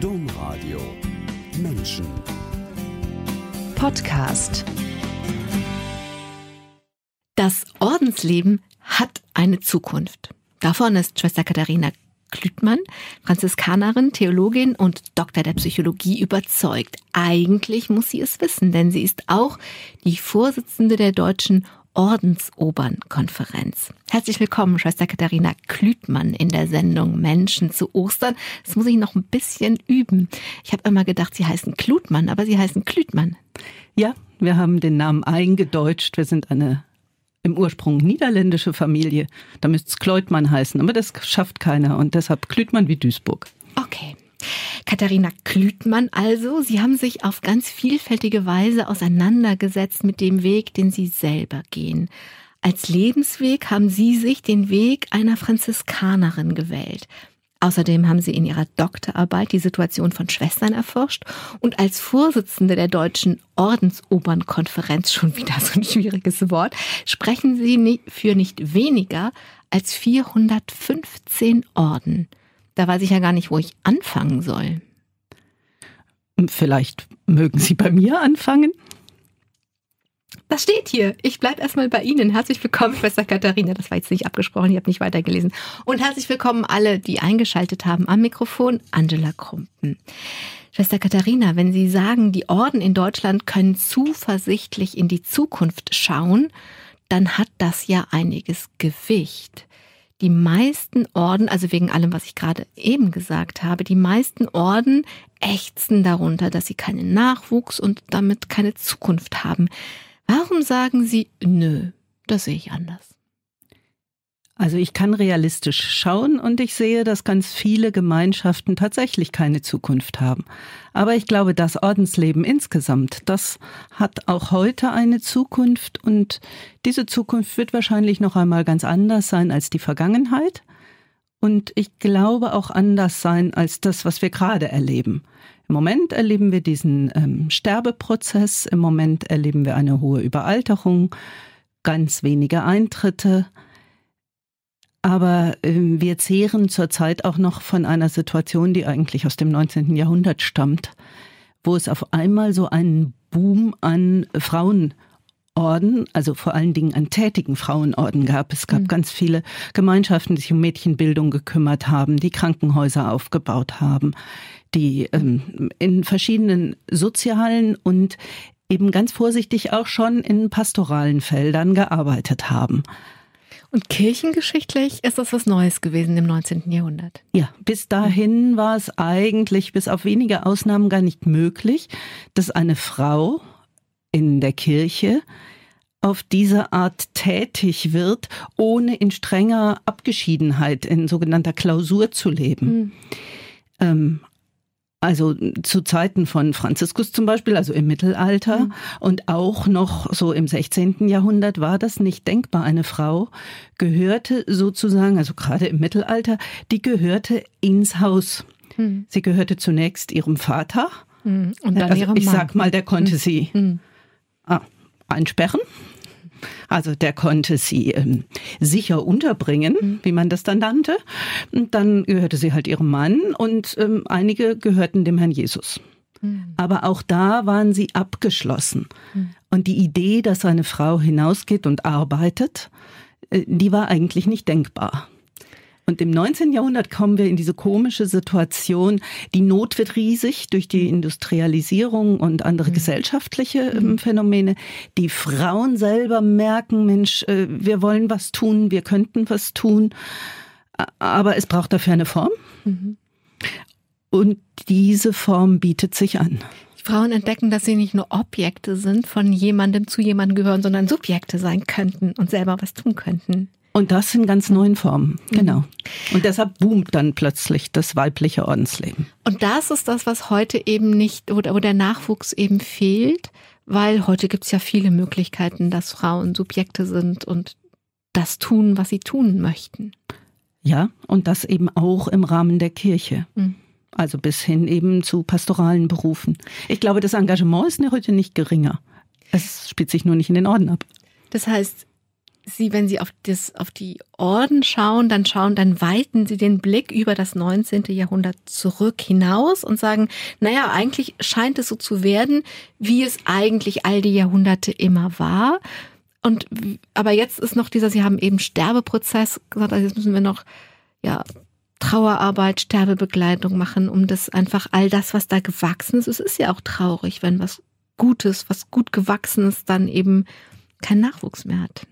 Domradio Menschen Podcast Das Ordensleben hat eine Zukunft. Davon ist Schwester Katharina Klütmann, Franziskanerin, Theologin und Doktor der Psychologie überzeugt. Eigentlich muss sie es wissen, denn sie ist auch die Vorsitzende der Deutschen Ordensobernkonferenz. Herzlich willkommen, Schwester Katharina Klütmann in der Sendung Menschen zu Ostern. Das muss ich noch ein bisschen üben. Ich habe immer gedacht, Sie heißen Klutmann, aber Sie heißen Klütmann. Ja, wir haben den Namen eingedeutscht. Wir sind eine im Ursprung niederländische Familie. Da müsste es Kleutmann heißen, aber das schafft keiner und deshalb Klütmann wie Duisburg. Okay. Katharina Klütmann also, Sie haben sich auf ganz vielfältige Weise auseinandergesetzt mit dem Weg, den Sie selber gehen. Als Lebensweg haben Sie sich den Weg einer Franziskanerin gewählt. Außerdem haben Sie in Ihrer Doktorarbeit die Situation von Schwestern erforscht und als Vorsitzende der Deutschen Ordensobernkonferenz, schon wieder so ein schwieriges Wort, sprechen Sie für nicht weniger als 415 Orden. Da weiß ich ja gar nicht, wo ich anfangen soll. Vielleicht mögen Sie bei mir anfangen? Das steht hier. Ich bleibe erstmal bei Ihnen. Herzlich willkommen, Schwester Katharina. Das war jetzt nicht abgesprochen, ich habe nicht weitergelesen. Und herzlich willkommen alle, die eingeschaltet haben am Mikrofon. Angela Krumpen. Schwester Katharina, wenn Sie sagen, die Orden in Deutschland können zuversichtlich in die Zukunft schauen, dann hat das ja einiges Gewicht die meisten Orden, also wegen allem, was ich gerade eben gesagt habe, die meisten Orden ächzen darunter, dass sie keinen Nachwuchs und damit keine Zukunft haben. Warum sagen sie, nö, das sehe ich anders? Also ich kann realistisch schauen und ich sehe, dass ganz viele Gemeinschaften tatsächlich keine Zukunft haben. Aber ich glaube, das Ordensleben insgesamt, das hat auch heute eine Zukunft und diese Zukunft wird wahrscheinlich noch einmal ganz anders sein als die Vergangenheit. Und ich glaube auch anders sein als das, was wir gerade erleben. Im Moment erleben wir diesen ähm, Sterbeprozess, im Moment erleben wir eine hohe Überalterung, ganz wenige Eintritte. Aber äh, wir zehren zurzeit auch noch von einer Situation, die eigentlich aus dem 19. Jahrhundert stammt, wo es auf einmal so einen Boom an Frauenorden, also vor allen Dingen an tätigen Frauenorden gab. Es gab mhm. ganz viele Gemeinschaften, die sich um Mädchenbildung gekümmert haben, die Krankenhäuser aufgebaut haben, die ähm, in verschiedenen sozialen und eben ganz vorsichtig auch schon in pastoralen Feldern gearbeitet haben. Und kirchengeschichtlich ist das was Neues gewesen im 19. Jahrhundert. Ja, bis dahin war es eigentlich bis auf wenige Ausnahmen gar nicht möglich, dass eine Frau in der Kirche auf diese Art tätig wird, ohne in strenger Abgeschiedenheit, in sogenannter Klausur zu leben. Mhm. Ähm, also zu Zeiten von Franziskus zum Beispiel, also im Mittelalter mhm. und auch noch so im 16. Jahrhundert war das nicht denkbar. Eine Frau gehörte sozusagen, also gerade im Mittelalter, die gehörte ins Haus. Mhm. Sie gehörte zunächst ihrem Vater. Mhm. Und dann also ihrem ich Mann. sag mal, der konnte Mhm. sie Mhm. ah, einsperren. Also der konnte sie ähm, sicher unterbringen, Mhm. wie man das dann nannte. Und dann gehörte sie halt ihrem Mann und ähm, einige gehörten dem Herrn Jesus. Mhm. Aber auch da waren sie abgeschlossen. Und die Idee, dass eine Frau hinausgeht und arbeitet, äh, die war eigentlich nicht denkbar. Und im 19. Jahrhundert kommen wir in diese komische Situation, die Not wird riesig durch die Industrialisierung und andere gesellschaftliche ähm, Phänomene. Die Frauen selber merken, Mensch, äh, wir wollen was tun, wir könnten was tun, aber es braucht dafür eine Form. Mhm. Und diese Form bietet sich an. Frauen entdecken, dass sie nicht nur Objekte sind, von jemandem zu jemandem gehören, sondern Subjekte sein könnten und selber was tun könnten. Und das in ganz neuen Formen, genau. Und deshalb boomt dann plötzlich das weibliche Ordensleben. Und das ist das, was heute eben nicht, oder wo der Nachwuchs eben fehlt, weil heute gibt es ja viele Möglichkeiten, dass Frauen Subjekte sind und das tun, was sie tun möchten. Ja, und das eben auch im Rahmen der Kirche. Mhm. Also bis hin eben zu pastoralen Berufen. Ich glaube, das Engagement ist heute nicht geringer. Es spielt sich nur nicht in den Orden ab. Das heißt, Sie, wenn Sie auf, das, auf die Orden schauen, dann schauen, dann weiten Sie den Blick über das 19. Jahrhundert zurück hinaus und sagen, naja, eigentlich scheint es so zu werden, wie es eigentlich all die Jahrhunderte immer war. Und, aber jetzt ist noch dieser, Sie haben eben Sterbeprozess gesagt, also jetzt müssen wir noch, ja, Trauerarbeit, Sterbebegleitung machen, um das einfach all das, was da gewachsen ist. Es ist ja auch traurig, wenn was Gutes, was gut gewachsenes dann eben keinen Nachwuchs mehr hat.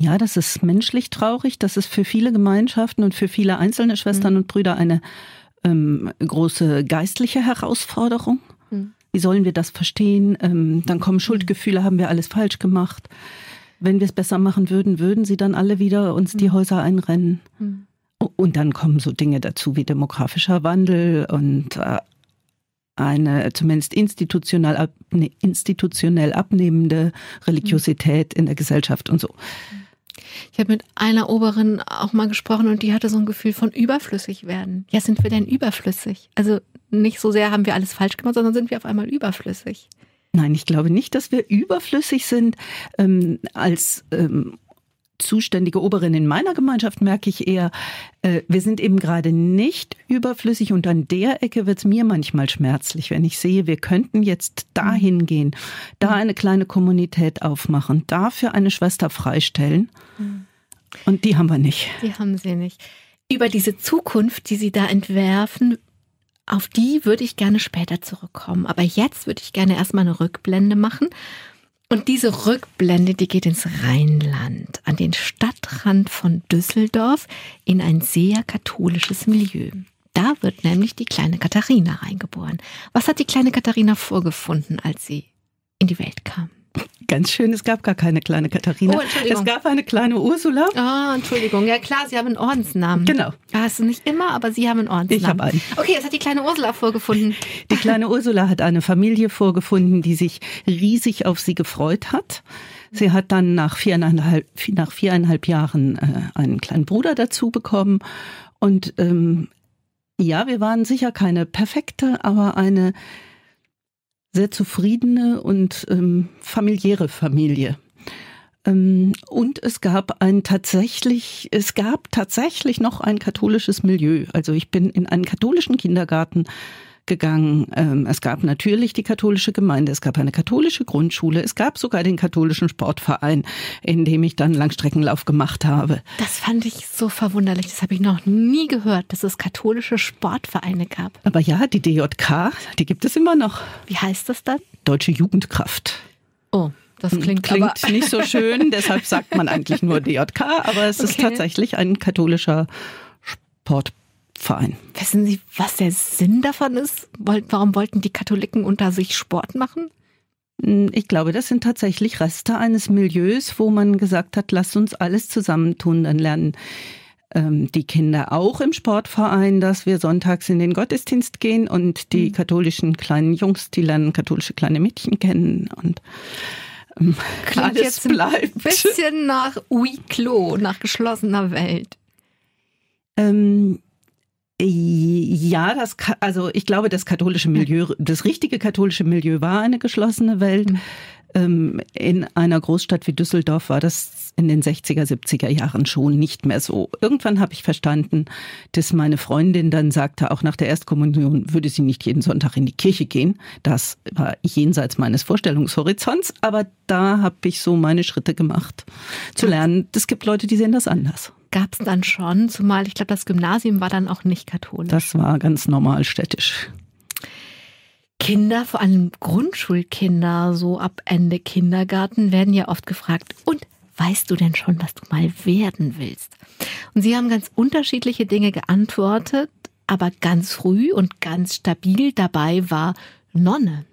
Ja, das ist menschlich traurig. Das ist für viele Gemeinschaften und für viele einzelne Schwestern mhm. und Brüder eine ähm, große geistliche Herausforderung. Mhm. Wie sollen wir das verstehen? Ähm, dann kommen Schuldgefühle, haben wir alles falsch gemacht. Wenn wir es besser machen würden, würden sie dann alle wieder uns die mhm. Häuser einrennen. Mhm. Und dann kommen so Dinge dazu wie demografischer Wandel und äh, eine zumindest institutionell, ab, ne, institutionell abnehmende Religiosität in der Gesellschaft und so. Ich habe mit einer Oberin auch mal gesprochen und die hatte so ein Gefühl von überflüssig werden. Ja, sind wir denn überflüssig? Also nicht so sehr haben wir alles falsch gemacht, sondern sind wir auf einmal überflüssig. Nein, ich glaube nicht, dass wir überflüssig sind. Ähm, als ähm, zuständige Oberin in meiner Gemeinschaft merke ich eher, äh, wir sind eben gerade nicht überflüssig und an der Ecke wird es mir manchmal schmerzlich, wenn ich sehe, wir könnten jetzt dahin gehen, da eine kleine Kommunität aufmachen, dafür eine Schwester freistellen. Und die haben wir nicht. Die haben sie nicht. Über diese Zukunft, die Sie da entwerfen, auf die würde ich gerne später zurückkommen. Aber jetzt würde ich gerne erstmal eine Rückblende machen und diese Rückblende, die geht ins Rheinland, an den Stadtrand von Düsseldorf, in ein sehr katholisches Milieu. Da wird nämlich die kleine Katharina reingeboren. Was hat die kleine Katharina vorgefunden, als sie in die Welt kam? Ganz schön, es gab gar keine kleine Katharina. Oh, Entschuldigung. Es gab eine kleine Ursula. Ah, oh, Entschuldigung. Ja klar, Sie haben einen Ordensnamen. Genau. Hast du nicht immer, aber Sie haben einen Ordensnamen. Ich habe einen. Okay, was hat die kleine Ursula vorgefunden? Die kleine Ursula hat eine Familie vorgefunden, die sich riesig auf sie gefreut hat. Sie hat dann nach viereinhalb, nach viereinhalb Jahren äh, einen kleinen Bruder dazu bekommen. Und ähm, ja, wir waren sicher keine perfekte, aber eine sehr zufriedene und ähm, familiäre Familie. Ähm, und es gab ein tatsächlich, es gab tatsächlich noch ein katholisches Milieu. Also ich bin in einen katholischen Kindergarten gegangen. Ähm, es gab natürlich die katholische Gemeinde, es gab eine katholische Grundschule, es gab sogar den katholischen Sportverein, in dem ich dann Langstreckenlauf gemacht habe. Das fand ich so verwunderlich. Das habe ich noch nie gehört, dass es katholische Sportvereine gab. Aber ja, die DJK, die gibt es immer noch. Wie heißt das dann? Deutsche Jugendkraft. Oh. Das hm, klingt, klingt nicht so schön, deshalb sagt man eigentlich nur DJK, aber es okay. ist tatsächlich ein katholischer Sport. Verein. Wissen Sie, was der Sinn davon ist? Warum wollten die Katholiken unter sich Sport machen? Hm, ich glaube, das sind tatsächlich Reste eines Milieus, wo man gesagt hat, lasst uns alles zusammentun, dann lernen ähm, die Kinder auch im Sportverein, dass wir sonntags in den Gottesdienst gehen und die mhm. katholischen kleinen Jungs, die lernen katholische kleine Mädchen kennen und ähm, Klingt alles jetzt bleibt. Ein bisschen nach Ui Klo, nach geschlossener Welt. Ähm, ja, das, also ich glaube, das katholische Milieu, das richtige katholische Milieu war eine geschlossene Welt. Mhm. Ähm, in einer Großstadt wie Düsseldorf war das in den 60er, 70er Jahren schon nicht mehr so. Irgendwann habe ich verstanden, dass meine Freundin dann sagte, auch nach der Erstkommunion würde sie nicht jeden Sonntag in die Kirche gehen. Das war jenseits meines Vorstellungshorizonts, aber da habe ich so meine Schritte gemacht, zu lernen, es gibt Leute, die sehen das anders gab es dann schon, zumal ich glaube, das Gymnasium war dann auch nicht katholisch. Das war ganz normal städtisch. Kinder, vor allem Grundschulkinder, so ab Ende Kindergarten, werden ja oft gefragt, und weißt du denn schon, was du mal werden willst? Und sie haben ganz unterschiedliche Dinge geantwortet, aber ganz früh und ganz stabil dabei war Nonne.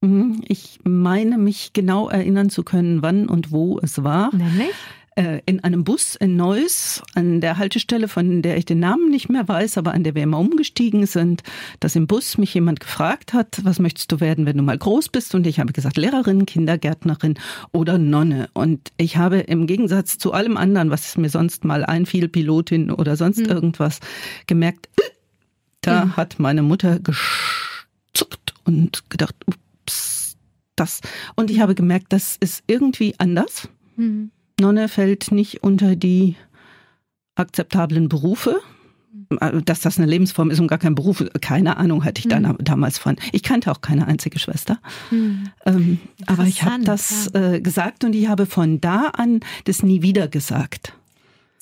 Mhm, ich meine mich genau erinnern zu können, wann und wo es war. Nämlich? Äh, in einem Bus in Neuss, an der Haltestelle, von der ich den Namen nicht mehr weiß, aber an der wir immer umgestiegen sind, dass im Bus mich jemand gefragt hat, was möchtest du werden, wenn du mal groß bist? Und ich habe gesagt, Lehrerin, Kindergärtnerin oder Nonne. Und ich habe im Gegensatz zu allem anderen, was mir sonst mal einfiel, Pilotin oder sonst mhm. irgendwas, gemerkt, da mhm. hat meine Mutter gezuckt und gedacht, ups, das. Und ich habe gemerkt, das ist irgendwie anders. Mhm Nonne fällt nicht unter die akzeptablen Berufe. Äh, Dass das eine Lebensform ist und gar kein Beruf, keine Ahnung hatte ich Mhm. damals von. Ich kannte auch keine einzige Schwester. Hm. Ähm, aber ich habe das äh, gesagt und ich habe von da an das nie wieder gesagt.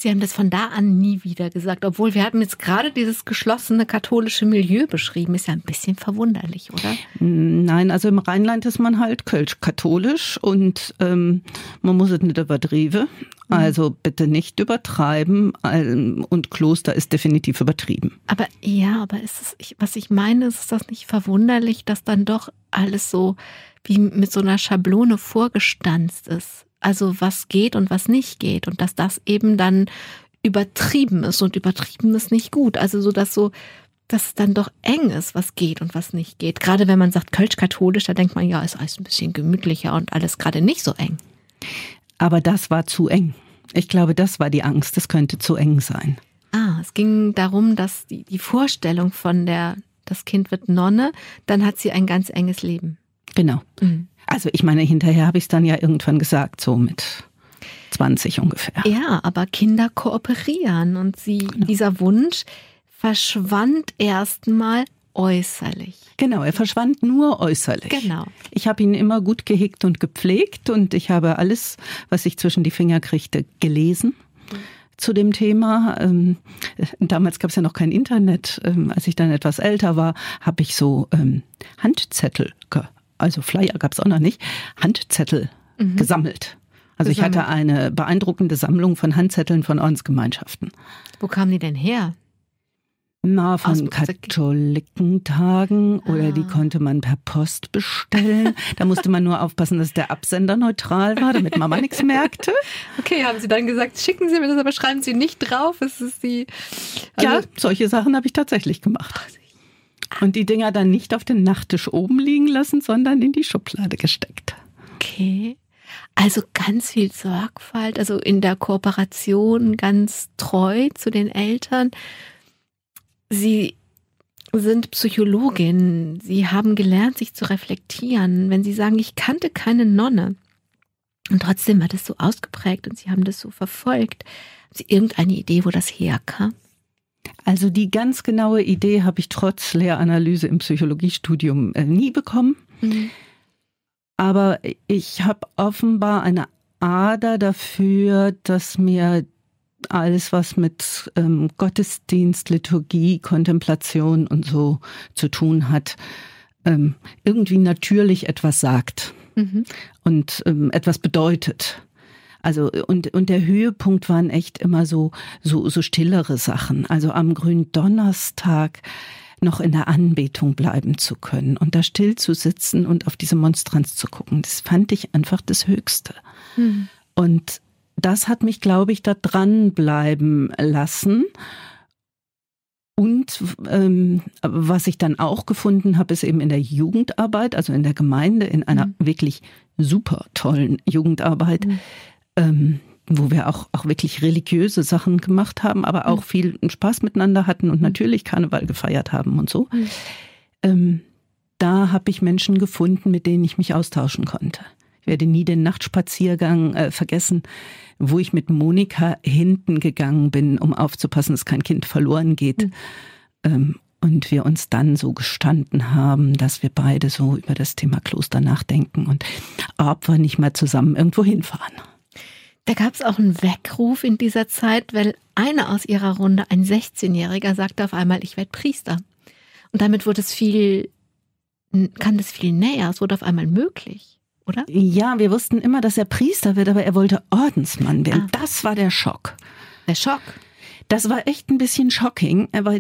Sie haben das von da an nie wieder gesagt, obwohl wir haben jetzt gerade dieses geschlossene katholische Milieu beschrieben. Ist ja ein bisschen verwunderlich, oder? Nein, also im Rheinland ist man halt kölsch-katholisch und ähm, man muss es nicht übertrieben. Also bitte nicht übertreiben ähm, und Kloster ist definitiv übertrieben. Aber ja, aber ist es, ich, was ich meine, ist das nicht verwunderlich, dass dann doch alles so wie mit so einer Schablone vorgestanzt ist? Also was geht und was nicht geht und dass das eben dann übertrieben ist und übertrieben ist nicht gut. Also so, dass so, dass es dann doch eng ist, was geht und was nicht geht. Gerade wenn man sagt kölsch-katholisch, da denkt man, ja, ist alles ein bisschen gemütlicher und alles gerade nicht so eng. Aber das war zu eng. Ich glaube, das war die Angst, es könnte zu eng sein. Ah, es ging darum, dass die, die Vorstellung von der, das Kind wird Nonne, dann hat sie ein ganz enges Leben. Genau. Mhm. Also ich meine, hinterher habe ich es dann ja irgendwann gesagt, so mit 20 ungefähr. Ja, aber Kinder kooperieren und sie, dieser Wunsch verschwand erstmal äußerlich. Genau, er verschwand nur äußerlich. Genau. Ich habe ihn immer gut gehegt und gepflegt und ich habe alles, was ich zwischen die Finger kriegte, gelesen zu dem Thema. Ähm, damals gab es ja noch kein Internet. Ähm, als ich dann etwas älter war, habe ich so ähm, Handzettel, also Flyer gab es auch noch nicht, Handzettel gesammelt. Also ich hatte eine beeindruckende Sammlung von Handzetteln von Ordensgemeinschaften. Wo kamen die denn her? Na, von Aus- Katholikentagen oder die Ah. konnte man per Post bestellen. Da musste man nur aufpassen, dass der Absender neutral war, damit Mama nichts merkte. Okay, haben Sie dann gesagt, schicken Sie mir das, aber schreiben Sie nicht drauf. Es ist die. ja, Also, solche Sachen habe ich tatsächlich gemacht. Und die Dinger dann nicht auf den Nachttisch oben liegen lassen, sondern in die Schublade gesteckt. Okay. Also ganz viel Sorgfalt, also in der Kooperation ganz treu zu den Eltern. Sie sind Psychologin. Sie haben gelernt, sich zu reflektieren. Wenn Sie sagen, ich kannte keine Nonne und trotzdem hat es so ausgeprägt und Sie haben das so verfolgt, haben Sie irgendeine Idee, wo das herkam? Also die ganz genaue Idee habe ich trotz Lehranalyse im Psychologiestudium äh, nie bekommen. Aber ich habe offenbar eine Ader dafür, dass mir alles, was mit ähm, Gottesdienst, Liturgie, Kontemplation und so zu tun hat, ähm, irgendwie natürlich etwas sagt Mhm. und ähm, etwas bedeutet. Also und und der Höhepunkt waren echt immer so so so stillere Sachen. Also am Gründonnerstag noch in der Anbetung bleiben zu können und da still zu sitzen und auf diese Monstranz zu gucken, das fand ich einfach das Höchste. Mhm. Und das hat mich, glaube ich, da dranbleiben lassen. Und ähm, was ich dann auch gefunden habe, ist eben in der Jugendarbeit, also in der Gemeinde, in einer Mhm. wirklich super tollen Jugendarbeit, Mhm. Ähm, wo wir auch, auch wirklich religiöse Sachen gemacht haben, aber auch Mhm. viel Spaß miteinander hatten und Mhm. natürlich Karneval gefeiert haben und so. Mhm. Ähm, da habe ich Menschen gefunden, mit denen ich mich austauschen konnte. Ich werde nie den Nachtspaziergang äh, vergessen, wo ich mit Monika hinten gegangen bin, um aufzupassen, dass kein Kind verloren geht. Mhm. Ähm, und wir uns dann so gestanden haben, dass wir beide so über das Thema Kloster nachdenken und ob wir nicht mal zusammen irgendwo hinfahren. Da gab es auch einen Weckruf in dieser Zeit, weil einer aus ihrer Runde, ein 16-Jähriger, sagte auf einmal, ich werde Priester. Und damit wurde es viel, kam das viel näher, es wurde auf einmal möglich, oder? Ja, wir wussten immer, dass er Priester wird, aber er wollte Ordensmann werden. Ah. Das war der Schock. Der Schock. Das war echt ein bisschen shocking. Er war,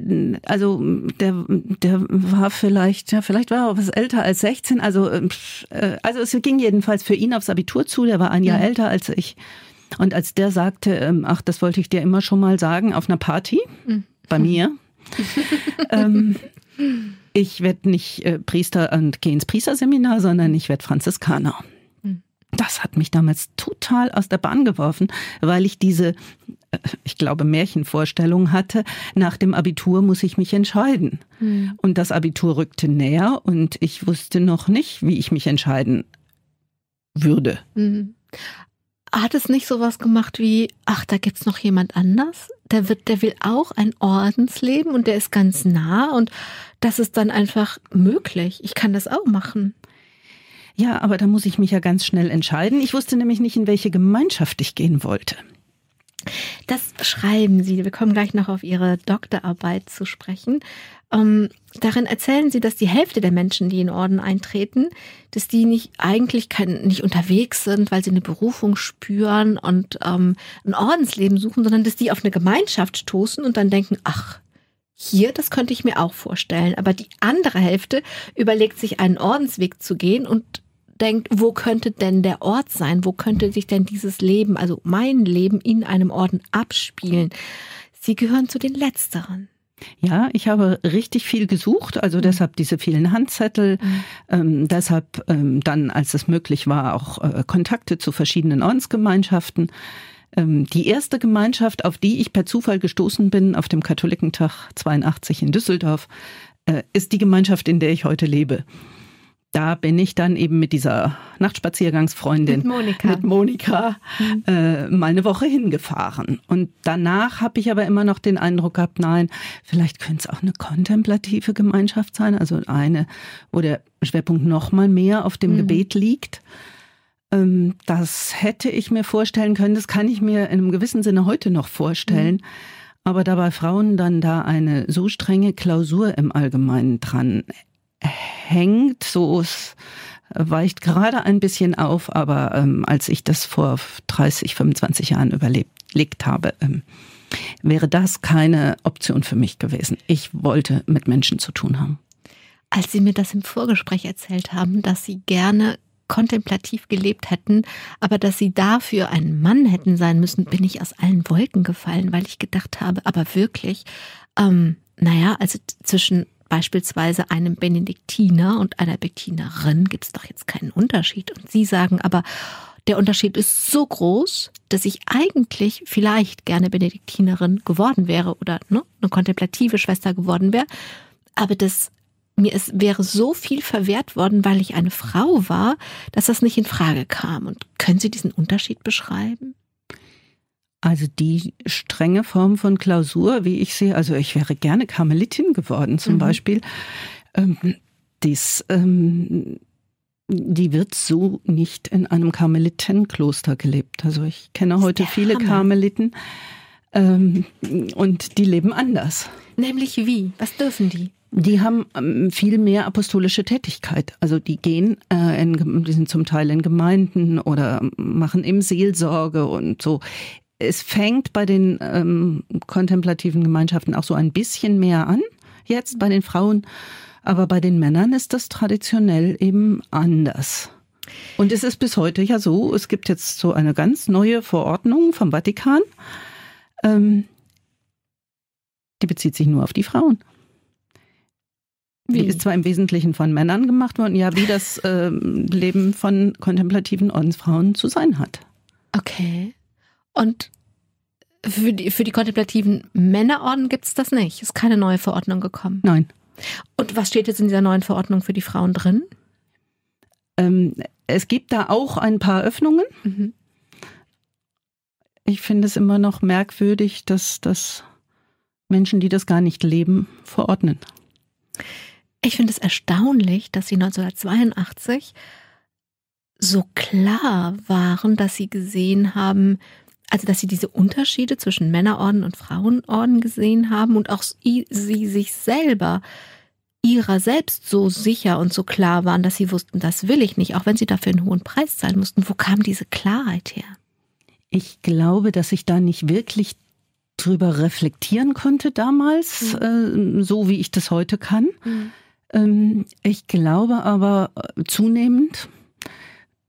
also der, der war vielleicht, ja, vielleicht war er was älter als 16. Also, äh, also es ging jedenfalls für ihn aufs Abitur zu. Der war ein Jahr Mhm. älter als ich. Und als der sagte, ähm, ach, das wollte ich dir immer schon mal sagen, auf einer Party Mhm. bei mir. ähm, ich werde nicht äh, Priester und gehe ins Priesterseminar, sondern ich werde Franziskaner. Mhm. Das hat mich damals total aus der Bahn geworfen, weil ich diese, äh, ich glaube, Märchenvorstellung hatte, nach dem Abitur muss ich mich entscheiden. Mhm. Und das Abitur rückte näher und ich wusste noch nicht, wie ich mich entscheiden würde. Mhm. Hat es nicht sowas gemacht wie, ach, da gibt's noch jemand anders? Der wird, der will auch ein Ordensleben und der ist ganz nah und das ist dann einfach möglich. Ich kann das auch machen. Ja, aber da muss ich mich ja ganz schnell entscheiden. Ich wusste nämlich nicht, in welche Gemeinschaft ich gehen wollte. Das schreiben Sie. Wir kommen gleich noch auf Ihre Doktorarbeit zu sprechen. Ähm, darin erzählen Sie, dass die Hälfte der Menschen, die in Orden eintreten, dass die nicht eigentlich kein, nicht unterwegs sind, weil sie eine Berufung spüren und ähm, ein Ordensleben suchen, sondern dass die auf eine Gemeinschaft stoßen und dann denken, ach, hier, das könnte ich mir auch vorstellen. Aber die andere Hälfte überlegt sich einen Ordensweg zu gehen und denkt, wo könnte denn der Ort sein? Wo könnte sich denn dieses Leben, also mein Leben in einem Orden abspielen? Sie gehören zu den Letzteren. Ja, ich habe richtig viel gesucht, also mhm. deshalb diese vielen Handzettel, mhm. ähm, deshalb ähm, dann, als es möglich war, auch äh, Kontakte zu verschiedenen Ordensgemeinschaften. Ähm, die erste Gemeinschaft, auf die ich per Zufall gestoßen bin, auf dem Katholikentag 82 in Düsseldorf, äh, ist die Gemeinschaft, in der ich heute lebe da bin ich dann eben mit dieser Nachtspaziergangsfreundin, mit Monika, mit Monika mhm. äh, mal eine Woche hingefahren. Und danach habe ich aber immer noch den Eindruck gehabt, nein, vielleicht könnte es auch eine kontemplative Gemeinschaft sein, also eine, wo der Schwerpunkt noch mal mehr auf dem mhm. Gebet liegt. Ähm, das hätte ich mir vorstellen können, das kann ich mir in einem gewissen Sinne heute noch vorstellen. Mhm. Aber da bei Frauen dann da eine so strenge Klausur im Allgemeinen dran hängt, so es weicht gerade ein bisschen auf, aber ähm, als ich das vor 30, 25 Jahren überlegt habe, ähm, wäre das keine Option für mich gewesen. Ich wollte mit Menschen zu tun haben. Als Sie mir das im Vorgespräch erzählt haben, dass Sie gerne kontemplativ gelebt hätten, aber dass Sie dafür ein Mann hätten sein müssen, bin ich aus allen Wolken gefallen, weil ich gedacht habe, aber wirklich, ähm, naja, also zwischen beispielsweise einem Benediktiner und einer Bettinerin gibt es doch jetzt keinen Unterschied. Und Sie sagen aber, der Unterschied ist so groß, dass ich eigentlich vielleicht gerne Benediktinerin geworden wäre oder ne, eine kontemplative Schwester geworden wäre. Aber das mir es wäre so viel verwehrt worden, weil ich eine Frau war, dass das nicht in Frage kam. Und können Sie diesen Unterschied beschreiben? Also die strenge Form von Klausur, wie ich sehe, also ich wäre gerne Karmelitin geworden zum mhm. Beispiel. Ähm, dies, ähm, die wird so nicht in einem Karmelitenkloster gelebt. Also ich kenne heute viele Hammer. Karmeliten ähm, und die leben anders. Nämlich wie? Was dürfen die? Die haben ähm, viel mehr apostolische Tätigkeit. Also die gehen, äh, in, die sind zum Teil in Gemeinden oder machen eben Seelsorge und so es fängt bei den ähm, kontemplativen Gemeinschaften auch so ein bisschen mehr an, jetzt bei den Frauen, aber bei den Männern ist das traditionell eben anders. Und es ist bis heute ja so, es gibt jetzt so eine ganz neue Verordnung vom Vatikan, ähm, die bezieht sich nur auf die Frauen. Wie? Die ist zwar im Wesentlichen von Männern gemacht worden, ja, wie das ähm, Leben von kontemplativen Ordensfrauen zu sein hat. Okay. Und für die, für die kontemplativen Männerorden gibt es das nicht. Ist keine neue Verordnung gekommen. Nein. Und was steht jetzt in dieser neuen Verordnung für die Frauen drin? Ähm, es gibt da auch ein paar Öffnungen. Mhm. Ich finde es immer noch merkwürdig, dass, dass Menschen, die das gar nicht leben, verordnen. Ich finde es erstaunlich, dass sie 1982 so klar waren, dass sie gesehen haben, also dass sie diese Unterschiede zwischen Männerorden und Frauenorden gesehen haben und auch sie sich selber ihrer selbst so sicher und so klar waren, dass sie wussten, das will ich nicht, auch wenn sie dafür einen hohen Preis zahlen mussten. Wo kam diese Klarheit her? Ich glaube, dass ich da nicht wirklich drüber reflektieren konnte damals, mhm. äh, so wie ich das heute kann. Mhm. Ähm, ich glaube aber äh, zunehmend,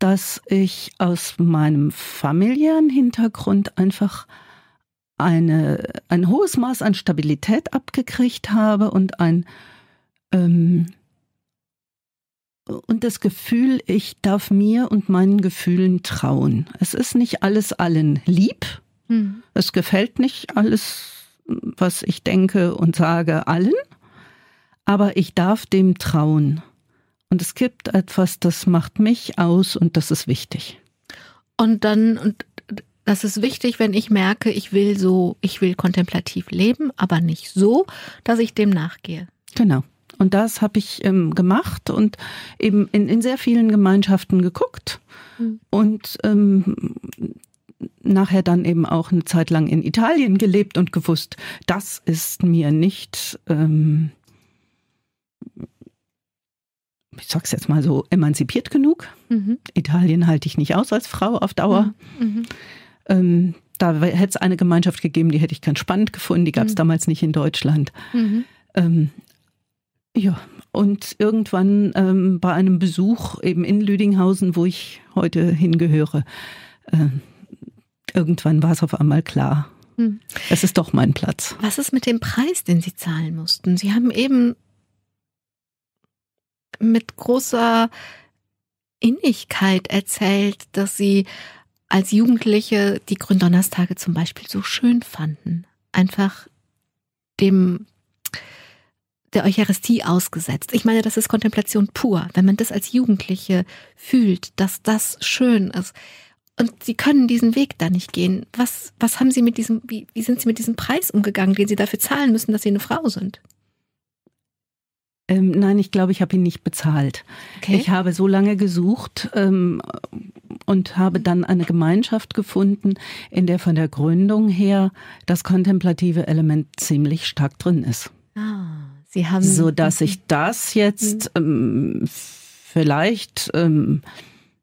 dass ich aus meinem familiären Hintergrund einfach eine, ein hohes Maß an Stabilität abgekriegt habe und ein ähm, und das Gefühl, ich darf mir und meinen Gefühlen trauen. Es ist nicht alles allen lieb. Hm. Es gefällt nicht alles, was ich denke und sage, allen. Aber ich darf dem trauen. Und es gibt etwas, das macht mich aus und das ist wichtig. Und dann, und Das ist wichtig, wenn ich merke, ich will so, ich will kontemplativ leben, aber nicht so, dass ich dem nachgehe. Genau. Und das habe ich ähm, gemacht und eben in, in sehr vielen Gemeinschaften geguckt mhm. und ähm, nachher dann eben auch eine Zeit lang in Italien gelebt und gewusst, das ist mir nicht, ähm, ich sag's jetzt mal so, emanzipiert genug. Mhm. Italien halte ich nicht aus als Frau auf Dauer. Mhm. mhm. Ähm, da hätte es eine Gemeinschaft gegeben, die hätte ich ganz spannend gefunden. Die gab es mhm. damals nicht in Deutschland. Mhm. Ähm, ja, und irgendwann ähm, bei einem Besuch eben in Lüdinghausen, wo ich heute hingehöre, äh, irgendwann war es auf einmal klar. Hm. Es ist doch mein Platz. Was ist mit dem Preis, den Sie zahlen mussten? Sie haben eben mit großer Innigkeit erzählt, dass Sie als Jugendliche die Gründonnerstage zum Beispiel so schön fanden. Einfach dem der Eucharistie ausgesetzt. Ich meine, das ist Kontemplation pur. Wenn man das als Jugendliche fühlt, dass das schön ist. Und Sie können diesen Weg da nicht gehen. Was, was haben Sie mit diesem, wie, wie sind Sie mit diesem Preis umgegangen, den Sie dafür zahlen müssen, dass Sie eine Frau sind? Ähm, nein, ich glaube, ich habe ihn nicht bezahlt. Okay. Ich habe so lange gesucht ähm, und habe dann eine Gemeinschaft gefunden, in der von der Gründung her das kontemplative Element ziemlich stark drin ist. Ah. Sie haben so dass ich das jetzt ähm, vielleicht ähm,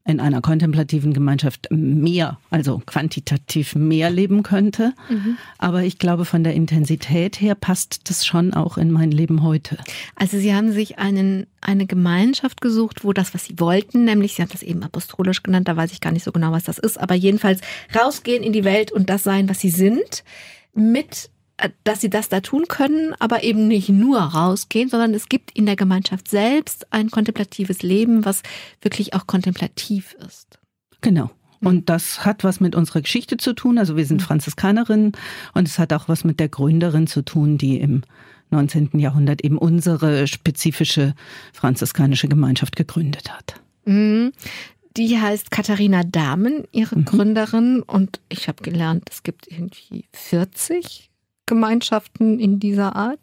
in einer kontemplativen Gemeinschaft mehr, also quantitativ mehr leben könnte. Mhm. Aber ich glaube, von der Intensität her passt das schon auch in mein Leben heute. Also Sie haben sich einen, eine Gemeinschaft gesucht, wo das, was Sie wollten, nämlich Sie haben das eben apostolisch genannt, da weiß ich gar nicht so genau, was das ist, aber jedenfalls rausgehen in die Welt und das sein, was Sie sind, mit dass sie das da tun können, aber eben nicht nur rausgehen, sondern es gibt in der Gemeinschaft selbst ein kontemplatives Leben, was wirklich auch kontemplativ ist. Genau. Und das hat was mit unserer Geschichte zu tun. Also wir sind Franziskanerinnen und es hat auch was mit der Gründerin zu tun, die im 19. Jahrhundert eben unsere spezifische franziskanische Gemeinschaft gegründet hat. Mhm. Die heißt Katharina Dahmen, ihre mhm. Gründerin. Und ich habe gelernt, es gibt irgendwie 40 Gemeinschaften in dieser Art?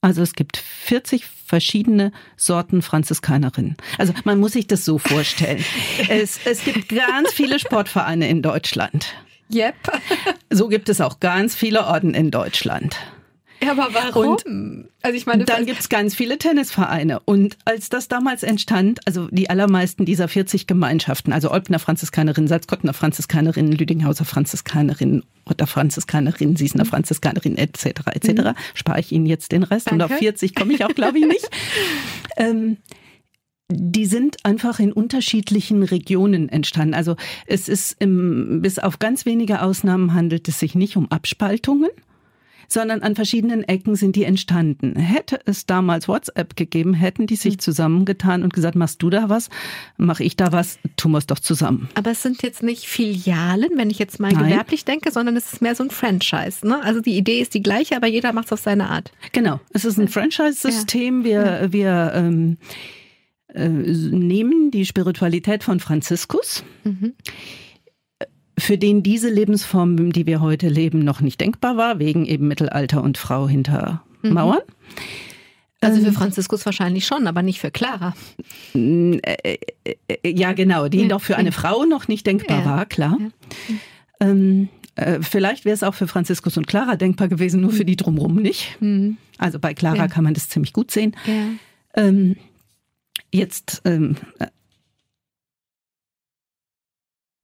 Also es gibt 40 verschiedene Sorten Franziskanerinnen. Also man muss sich das so vorstellen. es, es gibt ganz viele Sportvereine in Deutschland. Yep. so gibt es auch ganz viele Orden in Deutschland. Ja, aber warum? Und also ich meine, dann gibt es ganz viele Tennisvereine. Und als das damals entstand, also die allermeisten dieser 40 Gemeinschaften, also Olpner Franziskanerin, Salzkottner Franziskanerin, Lüdinghauser Franziskanerin, Rotter Franziskanerin, Siesner Franziskanerin, etc., etc., mhm. spare ich Ihnen jetzt den Rest. Danke. Und auf 40 komme ich auch, glaube ich, nicht. ähm, die sind einfach in unterschiedlichen Regionen entstanden. Also es ist im, bis auf ganz wenige Ausnahmen handelt es sich nicht um Abspaltungen, sondern an verschiedenen Ecken sind die entstanden. Hätte es damals WhatsApp gegeben, hätten die sich hm. zusammengetan und gesagt, machst du da was, mach ich da was, tun wir es doch zusammen. Aber es sind jetzt nicht Filialen, wenn ich jetzt mal Nein. gewerblich denke, sondern es ist mehr so ein Franchise. Ne? Also die Idee ist die gleiche, aber jeder macht es auf seine Art. Genau, es ist ein Franchise-System. Wir, wir ähm, äh, nehmen die Spiritualität von Franziskus. Mhm für den diese Lebensform, die wir heute leben, noch nicht denkbar war, wegen eben Mittelalter und Frau hinter mhm. Mauern. Also für ähm, Franziskus wahrscheinlich schon, aber nicht für Clara. Äh, äh, äh, ja, genau, die ja. noch für eine Frau noch nicht denkbar ja. war, klar. Ja. Ähm, äh, vielleicht wäre es auch für Franziskus und Clara denkbar gewesen, nur für die drumherum nicht. Mhm. Also bei Clara kann man das ziemlich gut sehen. Ähm, jetzt ähm,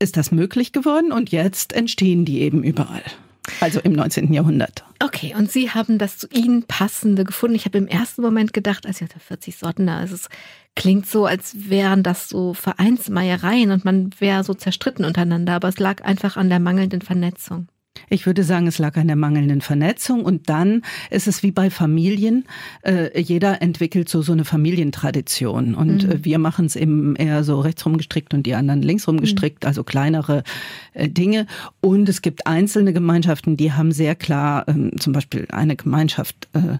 ist das möglich geworden und jetzt entstehen die eben überall. Also im 19. Jahrhundert. Okay, und Sie haben das zu Ihnen passende gefunden. Ich habe im ersten Moment gedacht, also ich hatte 40 Sorten da, also es klingt so, als wären das so Vereinsmeiereien und man wäre so zerstritten untereinander, aber es lag einfach an der mangelnden Vernetzung. Ich würde sagen, es lag an der mangelnden Vernetzung und dann ist es wie bei Familien. Äh, jeder entwickelt so so eine Familientradition und mhm. äh, wir machen es eben eher so rechtsrum gestrickt und die anderen linksrum gestrickt, mhm. also kleinere äh, Dinge. Und es gibt einzelne Gemeinschaften, die haben sehr klar, ähm, zum Beispiel eine Gemeinschaft, äh,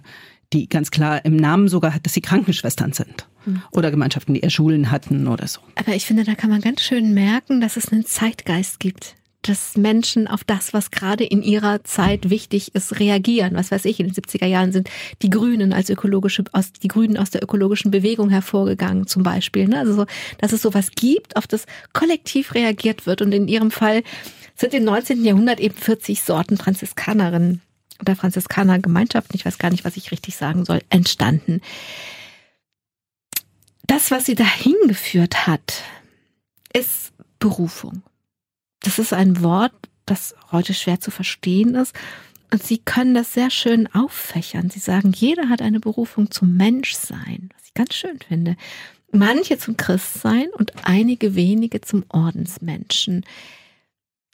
die ganz klar im Namen sogar hat, dass sie Krankenschwestern sind. Mhm. Oder Gemeinschaften, die eher Schulen hatten oder so. Aber ich finde, da kann man ganz schön merken, dass es einen Zeitgeist gibt dass Menschen auf das, was gerade in ihrer Zeit wichtig ist, reagieren. Was weiß ich, in den 70er Jahren sind die Grünen als ökologische, aus, die Grünen aus der ökologischen Bewegung hervorgegangen, zum Beispiel. Ne? Also so, dass es sowas gibt, auf das kollektiv reagiert wird. Und in ihrem Fall sind im 19. Jahrhundert eben 40 Sorten Franziskanerinnen oder Franziskanergemeinschaften, ich weiß gar nicht, was ich richtig sagen soll, entstanden. Das, was sie dahin geführt hat, ist Berufung. Das ist ein Wort, das heute schwer zu verstehen ist. Und sie können das sehr schön auffächern. Sie sagen, jeder hat eine Berufung zum Menschsein, was ich ganz schön finde. Manche zum Christsein und einige wenige zum Ordensmenschen.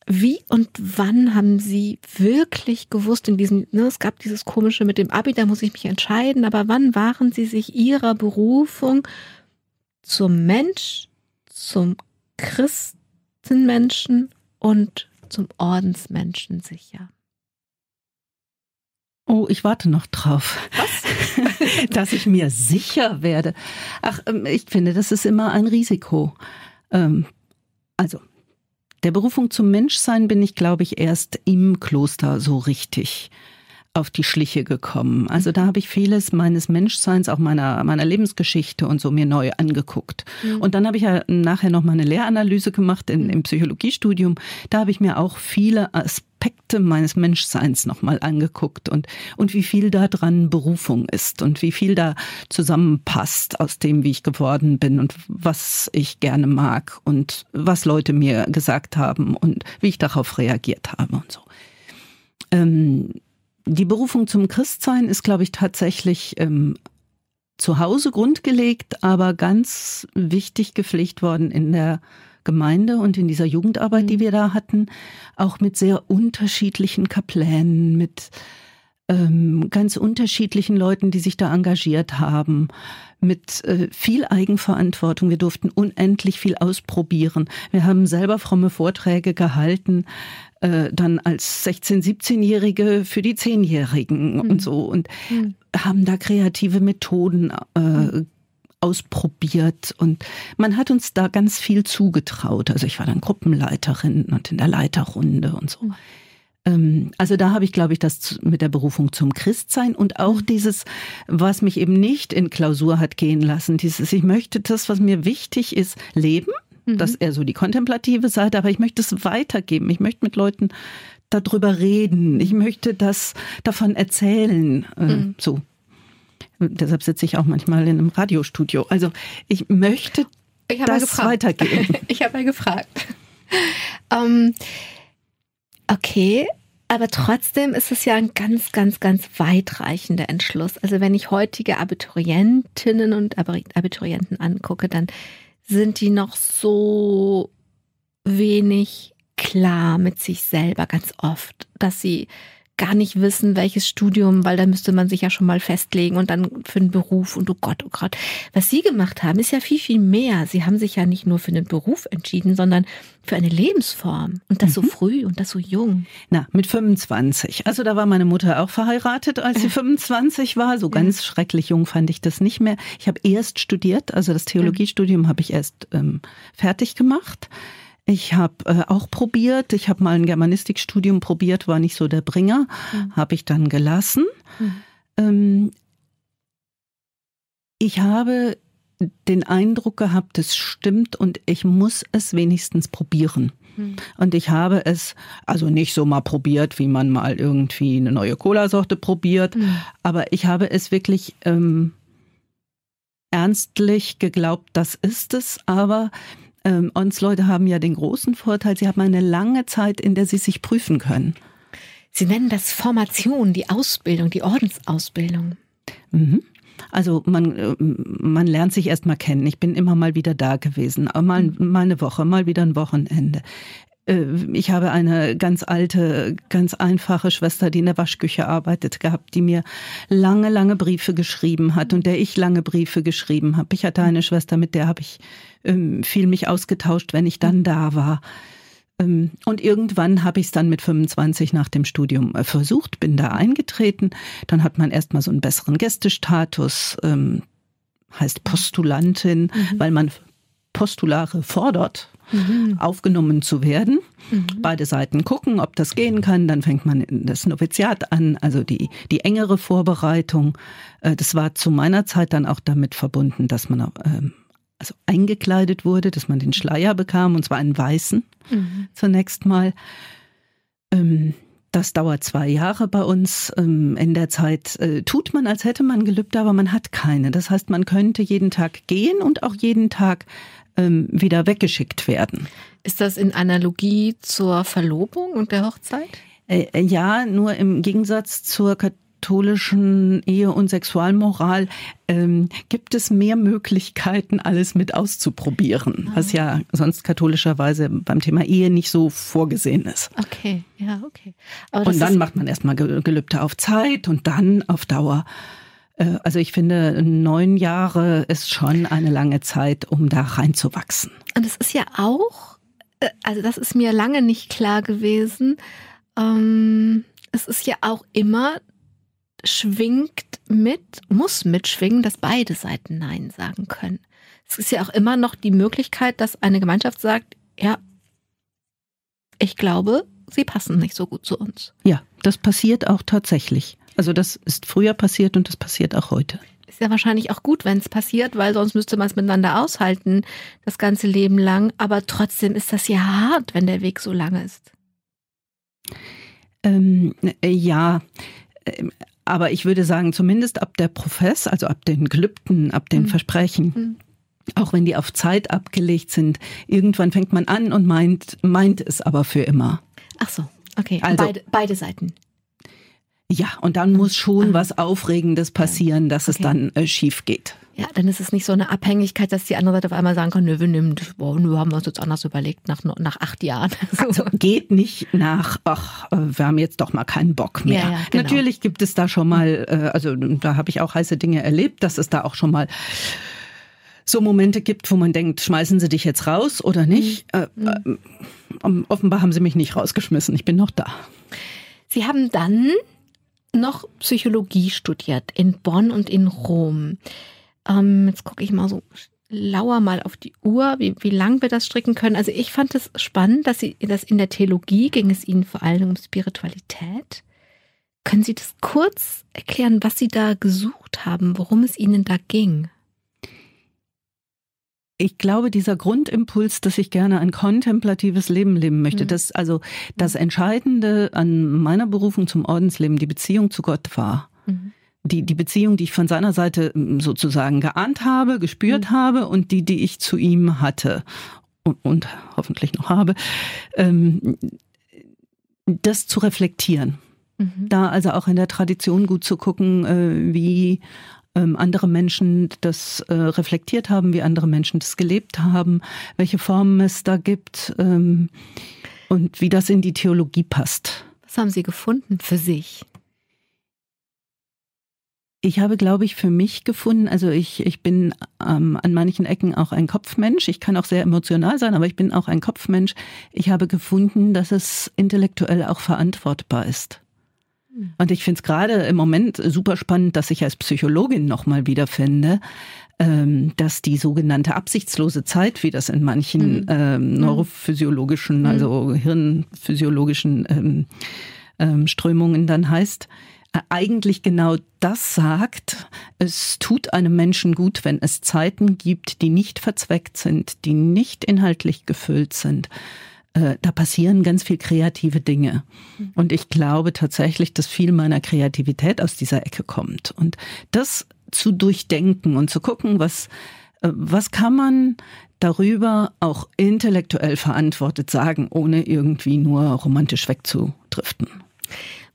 Wie und wann haben Sie wirklich gewusst in diesem, ne, es gab dieses komische mit dem Abi, da muss ich mich entscheiden, aber wann waren Sie sich Ihrer Berufung zum Mensch, zum Christenmenschen und zum Ordensmenschen sicher? Oh, ich warte noch drauf. Was? Dass ich mir sicher werde. Ach, ähm, ich finde, das ist immer ein Risiko. Ähm, also, der Berufung zum Menschsein bin ich, glaube ich, erst im Kloster so richtig auf die Schliche gekommen. Also da habe ich vieles meines Menschseins, auch meiner, meiner Lebensgeschichte und so mir neu angeguckt. Mhm. Und dann habe ich ja nachher noch mal eine Lehranalyse gemacht in, im Psychologiestudium. Da habe ich mir auch viele Aspekte meines Menschseins nochmal angeguckt und, und wie viel da dran Berufung ist und wie viel da zusammenpasst aus dem, wie ich geworden bin und was ich gerne mag und was Leute mir gesagt haben und wie ich darauf reagiert habe und so. Ähm, die Berufung zum Christsein ist, glaube ich, tatsächlich ähm, zu Hause grundgelegt, aber ganz wichtig gepflegt worden in der Gemeinde und in dieser Jugendarbeit, die mhm. wir da hatten, auch mit sehr unterschiedlichen Kaplänen, mit ähm, ganz unterschiedlichen Leuten, die sich da engagiert haben, mit äh, viel Eigenverantwortung. Wir durften unendlich viel ausprobieren. Wir haben selber fromme Vorträge gehalten äh, dann als 16-, 17-Jährige für die Zehnjährigen mhm. und so und mhm. haben da kreative Methoden äh, mhm. ausprobiert und man hat uns da ganz viel zugetraut. Also ich war dann Gruppenleiterin und in der Leiterrunde und so. Mhm. Also da habe ich, glaube ich, das mit der Berufung zum Christsein und auch mhm. dieses, was mich eben nicht in Klausur hat gehen lassen, dieses, ich möchte das, was mir wichtig ist, leben das ist eher so die kontemplative Seite, aber ich möchte es weitergeben. Ich möchte mit Leuten darüber reden. Ich möchte das davon erzählen. Äh, mhm. So. Deshalb sitze ich auch manchmal in einem Radiostudio. Also ich möchte ich das weitergeben. ich habe ja gefragt. um, ähm, okay, aber trotzdem ist es ja ein ganz, ganz, ganz weitreichender Entschluss. Also wenn ich heutige Abiturientinnen und Abiturienten angucke, dann sind die noch so wenig klar mit sich selber ganz oft, dass sie gar nicht wissen, welches Studium, weil da müsste man sich ja schon mal festlegen und dann für einen Beruf und oh Gott, oh Gott. Was Sie gemacht haben, ist ja viel, viel mehr. Sie haben sich ja nicht nur für einen Beruf entschieden, sondern für eine Lebensform und das mhm. so früh und das so jung. Na, mit 25. Also da war meine Mutter auch verheiratet, als sie 25 war. So ganz ja. schrecklich jung fand ich das nicht mehr. Ich habe erst studiert, also das Theologiestudium habe ich erst ähm, fertig gemacht. Ich habe äh, auch probiert, ich habe mal ein Germanistikstudium probiert, war nicht so der Bringer, mhm. habe ich dann gelassen. Mhm. Ähm, ich habe den Eindruck gehabt, es stimmt und ich muss es wenigstens probieren. Mhm. Und ich habe es also nicht so mal probiert, wie man mal irgendwie eine neue Cola-Sorte probiert, mhm. aber ich habe es wirklich ähm, ernstlich geglaubt, das ist es, aber ähm, uns Leute haben ja den großen Vorteil, sie haben eine lange Zeit, in der sie sich prüfen können. Sie nennen das Formation, die Ausbildung, die Ordensausbildung. Mhm. Also man, äh, man lernt sich erst mal kennen. Ich bin immer mal wieder da gewesen. Mal, mhm. mal eine Woche, mal wieder ein Wochenende. Äh, ich habe eine ganz alte, ganz einfache Schwester, die in der Waschküche arbeitet gehabt, die mir lange, lange Briefe geschrieben hat und der ich lange Briefe geschrieben habe. Ich hatte eine Schwester, mit der habe ich ähm, viel mich ausgetauscht, wenn ich dann da war. Ähm, und irgendwann habe ich es dann mit 25 nach dem Studium äh, versucht, bin da eingetreten. Dann hat man erstmal so einen besseren Gästestatus, ähm, heißt Postulantin, mhm. weil man Postulare fordert mhm. aufgenommen zu werden. Mhm. Beide Seiten gucken, ob das gehen kann. Dann fängt man das Noviziat an, also die, die engere Vorbereitung. Äh, das war zu meiner Zeit dann auch damit verbunden, dass man ähm, also eingekleidet wurde, dass man den Schleier bekam, und zwar einen weißen mhm. zunächst mal. Ähm, das dauert zwei Jahre bei uns. Ähm, in der Zeit äh, tut man, als hätte man Gelübde, aber man hat keine. Das heißt, man könnte jeden Tag gehen und auch jeden Tag ähm, wieder weggeschickt werden. Ist das in Analogie zur Verlobung und der Hochzeit? Äh, äh, ja, nur im Gegensatz zur katholischen Ehe- und Sexualmoral ähm, gibt es mehr Möglichkeiten, alles mit auszuprobieren, ah. was ja sonst katholischerweise beim Thema Ehe nicht so vorgesehen ist. Okay, ja, okay. und dann macht man erstmal Gelübde auf Zeit und dann auf Dauer. Äh, also ich finde, neun Jahre ist schon eine lange Zeit, um da reinzuwachsen. Und es ist ja auch, äh, also das ist mir lange nicht klar gewesen. Ähm, es ist ja auch immer schwingt mit, muss mitschwingen, dass beide Seiten Nein sagen können. Es ist ja auch immer noch die Möglichkeit, dass eine Gemeinschaft sagt, ja, ich glaube, sie passen nicht so gut zu uns. Ja, das passiert auch tatsächlich. Also das ist früher passiert und das passiert auch heute. Ist ja wahrscheinlich auch gut, wenn es passiert, weil sonst müsste man es miteinander aushalten, das ganze Leben lang. Aber trotzdem ist das ja hart, wenn der Weg so lang ist. Ähm, äh, ja, ähm, aber ich würde sagen, zumindest ab der Profess, also ab den Gelübden, ab den mhm. Versprechen, mhm. auch wenn die auf Zeit abgelegt sind, irgendwann fängt man an und meint, meint es aber für immer. Ach so, okay. Also, beide, beide Seiten. Ja, und dann muss schon was Aufregendes passieren, dass okay. es dann äh, schief geht. Ja, dann ist es nicht so eine Abhängigkeit, dass die andere Seite auf einmal sagen kann, nö, wir nehmen, boah, nö, haben wir uns jetzt anders überlegt, nach, nach acht Jahren. So. Also geht nicht nach, ach, äh, wir haben jetzt doch mal keinen Bock mehr. Ja, ja, genau. Natürlich gibt es da schon mal, äh, also da habe ich auch heiße Dinge erlebt, dass es da auch schon mal so Momente gibt, wo man denkt, schmeißen Sie dich jetzt raus oder nicht. Mhm. Äh, äh, offenbar haben Sie mich nicht rausgeschmissen, ich bin noch da. Sie haben dann noch Psychologie studiert in Bonn und in Rom. Ähm, jetzt gucke ich mal so lauer mal auf die Uhr, wie, wie lang wir das stricken können. Also ich fand es spannend, dass Sie, dass in der Theologie ging es Ihnen vor allem um Spiritualität. Können Sie das kurz erklären, was Sie da gesucht haben, worum es Ihnen da ging? Ich glaube, dieser Grundimpuls, dass ich gerne ein kontemplatives Leben leben möchte, mhm. dass also das Entscheidende an meiner Berufung zum Ordensleben die Beziehung zu Gott war. Mhm. Die, die Beziehung, die ich von seiner Seite sozusagen geahnt habe, gespürt mhm. habe und die, die ich zu ihm hatte und, und hoffentlich noch habe, ähm, das zu reflektieren. Mhm. Da also auch in der Tradition gut zu gucken, äh, wie ähm, andere Menschen das äh, reflektiert haben, wie andere Menschen das gelebt haben, welche Formen es da gibt ähm, und wie das in die Theologie passt. Was haben Sie gefunden für sich? Ich habe, glaube ich, für mich gefunden, also ich, ich bin ähm, an manchen Ecken auch ein Kopfmensch. Ich kann auch sehr emotional sein, aber ich bin auch ein Kopfmensch. Ich habe gefunden, dass es intellektuell auch verantwortbar ist. Und ich finde es gerade im Moment super spannend, dass ich als Psychologin nochmal wiederfinde, ähm, dass die sogenannte absichtslose Zeit, wie das in manchen mhm. ähm, mhm. neurophysiologischen, mhm. also hirnphysiologischen ähm, ähm, Strömungen dann heißt, äh, eigentlich genau das sagt, es tut einem Menschen gut, wenn es Zeiten gibt, die nicht verzweckt sind, die nicht inhaltlich gefüllt sind, äh, da passieren ganz viel kreative Dinge. Mhm. Und ich glaube tatsächlich, dass viel meiner Kreativität aus dieser Ecke kommt. Und das zu durchdenken und zu gucken, was, äh, was kann man darüber auch intellektuell verantwortet sagen, ohne irgendwie nur romantisch wegzudriften.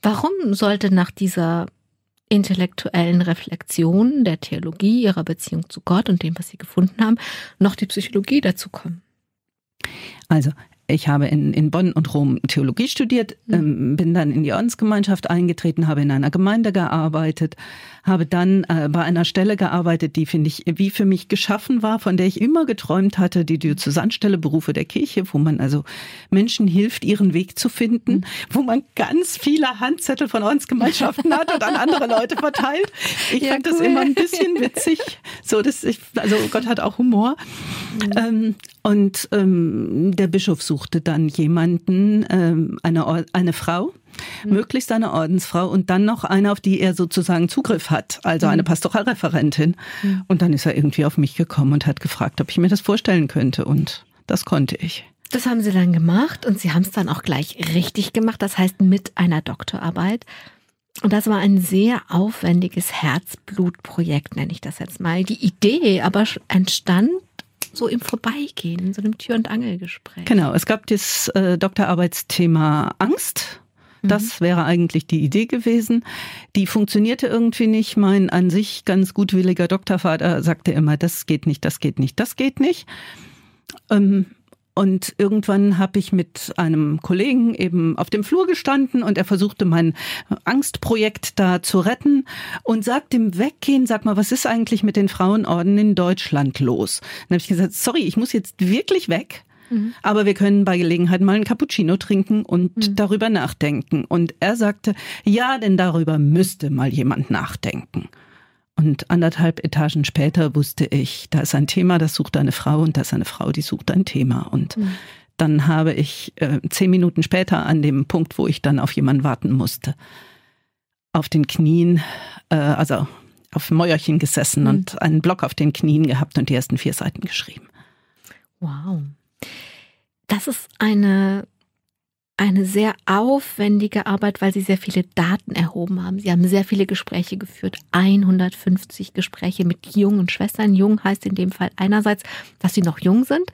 Warum sollte nach dieser intellektuellen Reflexion der Theologie, ihrer Beziehung zu Gott und dem, was sie gefunden haben, noch die Psychologie dazu kommen? Also ich habe in, in Bonn und Rom Theologie studiert, mhm. ähm, bin dann in die Ordensgemeinschaft eingetreten, habe in einer Gemeinde gearbeitet, habe dann äh, bei einer Stelle gearbeitet, die finde ich wie für mich geschaffen war, von der ich immer geträumt hatte, die Diözesanstelle Berufe der Kirche, wo man also Menschen hilft, ihren Weg zu finden, mhm. wo man ganz viele Handzettel von Ordensgemeinschaften hat und an andere Leute verteilt. Ich ja, fand cool. das immer ein bisschen witzig, So, das ich, also Gott hat auch Humor. Mhm. Ähm, und ähm, der Bischof suchte dann jemanden, ähm, eine, eine Frau, mhm. möglichst eine Ordensfrau und dann noch eine, auf die er sozusagen Zugriff hat, also eine mhm. Pastoralreferentin. Mhm. Und dann ist er irgendwie auf mich gekommen und hat gefragt, ob ich mir das vorstellen könnte. Und das konnte ich. Das haben Sie dann gemacht und Sie haben es dann auch gleich richtig gemacht, das heißt mit einer Doktorarbeit. Und das war ein sehr aufwendiges Herzblutprojekt, nenne ich das jetzt mal. Die Idee aber entstand so im Vorbeigehen, in so einem Tür- und Angelgespräch. Genau, es gab das äh, Doktorarbeitsthema Angst. Das mhm. wäre eigentlich die Idee gewesen. Die funktionierte irgendwie nicht. Mein an sich ganz gutwilliger Doktorvater sagte immer, das geht nicht, das geht nicht, das geht nicht. Ähm, und irgendwann habe ich mit einem Kollegen eben auf dem Flur gestanden und er versuchte mein Angstprojekt da zu retten und sagt im Weggehen, sag mal, was ist eigentlich mit den Frauenorden in Deutschland los? Dann habe ich gesagt, sorry, ich muss jetzt wirklich weg. Mhm. Aber wir können bei Gelegenheit mal einen Cappuccino trinken und mhm. darüber nachdenken. Und er sagte, ja, denn darüber müsste mal jemand nachdenken. Und anderthalb Etagen später wusste ich, da ist ein Thema, das sucht eine Frau und da ist eine Frau, die sucht ein Thema. Und mhm. dann habe ich äh, zehn Minuten später an dem Punkt, wo ich dann auf jemanden warten musste, auf den Knien, äh, also auf Mäuerchen gesessen mhm. und einen Block auf den Knien gehabt und die ersten vier Seiten geschrieben. Wow. Das ist eine eine sehr aufwendige Arbeit, weil Sie sehr viele Daten erhoben haben. Sie haben sehr viele Gespräche geführt, 150 Gespräche mit jungen Schwestern. Jung heißt in dem Fall einerseits, dass sie noch jung sind,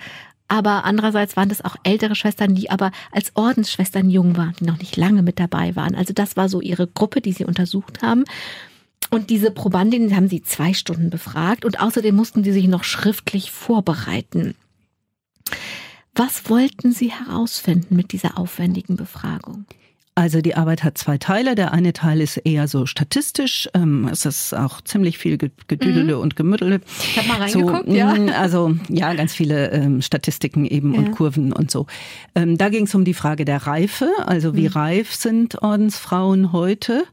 aber andererseits waren das auch ältere Schwestern, die aber als Ordensschwestern jung waren, die noch nicht lange mit dabei waren. Also das war so ihre Gruppe, die sie untersucht haben. Und diese Probandinnen haben sie zwei Stunden befragt und außerdem mussten sie sich noch schriftlich vorbereiten. Was wollten Sie herausfinden mit dieser aufwendigen Befragung? Also die Arbeit hat zwei Teile. Der eine Teil ist eher so statistisch. Ähm, es ist auch ziemlich viel Gedüdele mhm. und Gemüddele. Ich habe mal reingeguckt, so, ja. Mm, also ja, ganz viele ähm, Statistiken eben ja. und Kurven und so. Ähm, da ging es um die Frage der Reife. Also wie mhm. reif sind Ordensfrauen heute?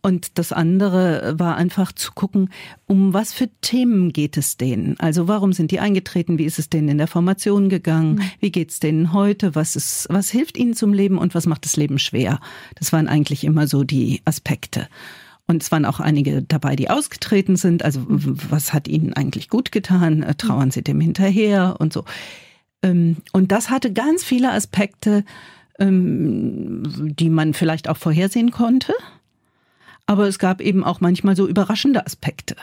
Und das andere war einfach zu gucken, um was für Themen geht es denen? Also warum sind die eingetreten? Wie ist es denen in der Formation gegangen? Mhm. Wie geht es denen heute? Was ist, was hilft ihnen zum Leben und was macht das Leben schwer? Das waren eigentlich immer so die Aspekte. Und es waren auch einige dabei, die ausgetreten sind. Also was hat ihnen eigentlich gut getan? Äh, trauern sie dem hinterher und so. Ähm, und das hatte ganz viele Aspekte, ähm, die man vielleicht auch vorhersehen konnte. Aber es gab eben auch manchmal so überraschende Aspekte.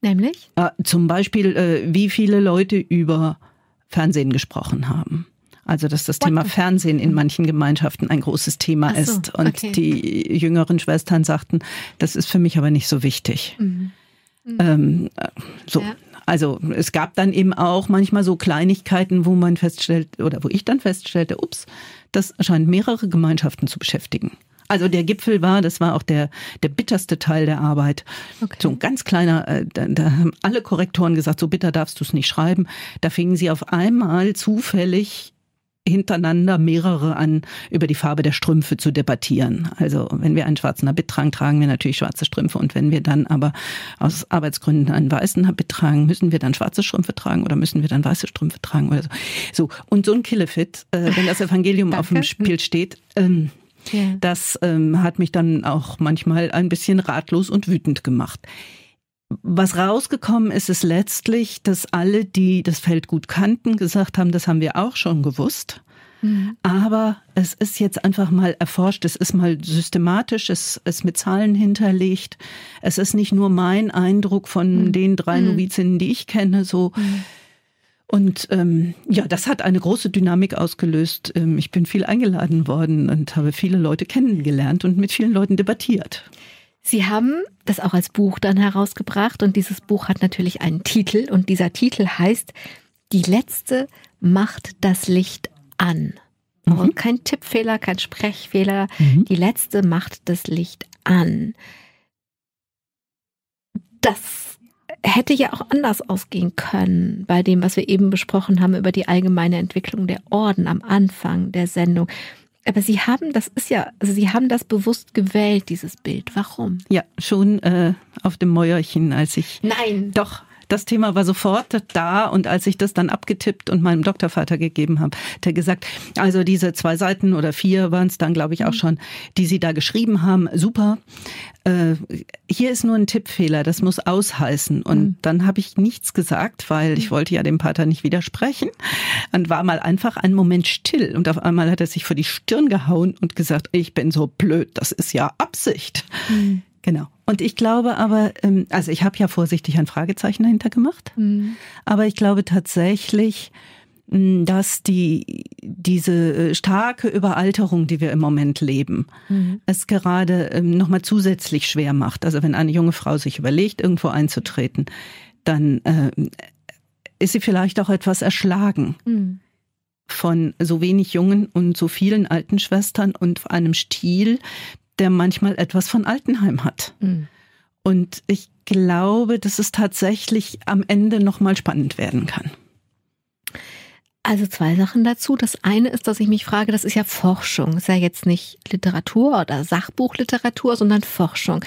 Nämlich? Äh, zum Beispiel, äh, wie viele Leute über Fernsehen gesprochen haben. Also, dass das What? Thema Fernsehen in manchen Gemeinschaften ein großes Thema so, ist. Und okay. die jüngeren Schwestern sagten, das ist für mich aber nicht so wichtig. Mhm. Mhm. Ähm, äh, so. Ja. Also es gab dann eben auch manchmal so Kleinigkeiten, wo man feststellt, oder wo ich dann feststellte, ups, das scheint mehrere Gemeinschaften zu beschäftigen. Also der Gipfel war, das war auch der, der bitterste Teil der Arbeit. Okay. So ein ganz kleiner, äh, da, da haben alle Korrektoren gesagt, so bitter darfst du es nicht schreiben. Da fingen sie auf einmal zufällig hintereinander mehrere an, über die Farbe der Strümpfe zu debattieren. Also wenn wir einen schwarzen Habit tragen, tragen wir natürlich schwarze Strümpfe und wenn wir dann aber aus Arbeitsgründen einen weißen Habit tragen, müssen wir dann schwarze Strümpfe tragen oder müssen wir dann weiße Strümpfe tragen oder so. So und so ein Killefit, äh, wenn das Evangelium auf dem Spiel steht, ähm, ja. Das ähm, hat mich dann auch manchmal ein bisschen ratlos und wütend gemacht. Was rausgekommen ist, ist letztlich, dass alle, die das Feld gut kannten, gesagt haben, das haben wir auch schon gewusst. Mhm. Aber es ist jetzt einfach mal erforscht, es ist mal systematisch, es ist mit Zahlen hinterlegt. Es ist nicht nur mein Eindruck von mhm. den drei mhm. Novizinnen, die ich kenne, so. Mhm und ähm, ja, das hat eine große Dynamik ausgelöst. Ähm, ich bin viel eingeladen worden und habe viele Leute kennengelernt und mit vielen Leuten debattiert. Sie haben das auch als Buch dann herausgebracht und dieses Buch hat natürlich einen Titel und dieser Titel heißt Die letzte macht das Licht an. Mhm. kein Tippfehler, kein Sprechfehler. Mhm. Die letzte macht das Licht an. Das hätte ja auch anders ausgehen können bei dem, was wir eben besprochen haben über die allgemeine Entwicklung der Orden am Anfang der Sendung. Aber Sie haben, das ist ja, also Sie haben das bewusst gewählt, dieses Bild. Warum? Ja, schon äh, auf dem Mäuerchen, als ich. Nein. Doch, das Thema war sofort da und als ich das dann abgetippt und meinem Doktorvater gegeben habe, hat er gesagt, also diese zwei Seiten oder vier waren es dann, glaube ich, auch schon, die Sie da geschrieben haben, super. Äh, hier ist nur ein Tippfehler, das muss ausheißen. Und mhm. dann habe ich nichts gesagt, weil ich wollte ja dem Pater nicht widersprechen. Und war mal einfach einen Moment still. Und auf einmal hat er sich vor die Stirn gehauen und gesagt, ich bin so blöd, das ist ja Absicht. Mhm. Genau. Und ich glaube aber, ähm, also ich habe ja vorsichtig ein Fragezeichen dahinter gemacht, mhm. aber ich glaube tatsächlich, hm, dass die, diese äh, starke Überalterung, die wir im Moment leben, mhm. es gerade ähm, nochmal zusätzlich schwer macht. Also wenn eine junge Frau sich überlegt, irgendwo einzutreten, dann äh, ist sie vielleicht auch etwas erschlagen. Mhm von so wenig jungen und so vielen alten Schwestern und einem Stil, der manchmal etwas von Altenheim hat. Mhm. Und ich glaube, dass es tatsächlich am Ende nochmal spannend werden kann. Also zwei Sachen dazu. Das eine ist, dass ich mich frage, das ist ja Forschung, ist ja jetzt nicht Literatur oder Sachbuchliteratur, sondern Forschung.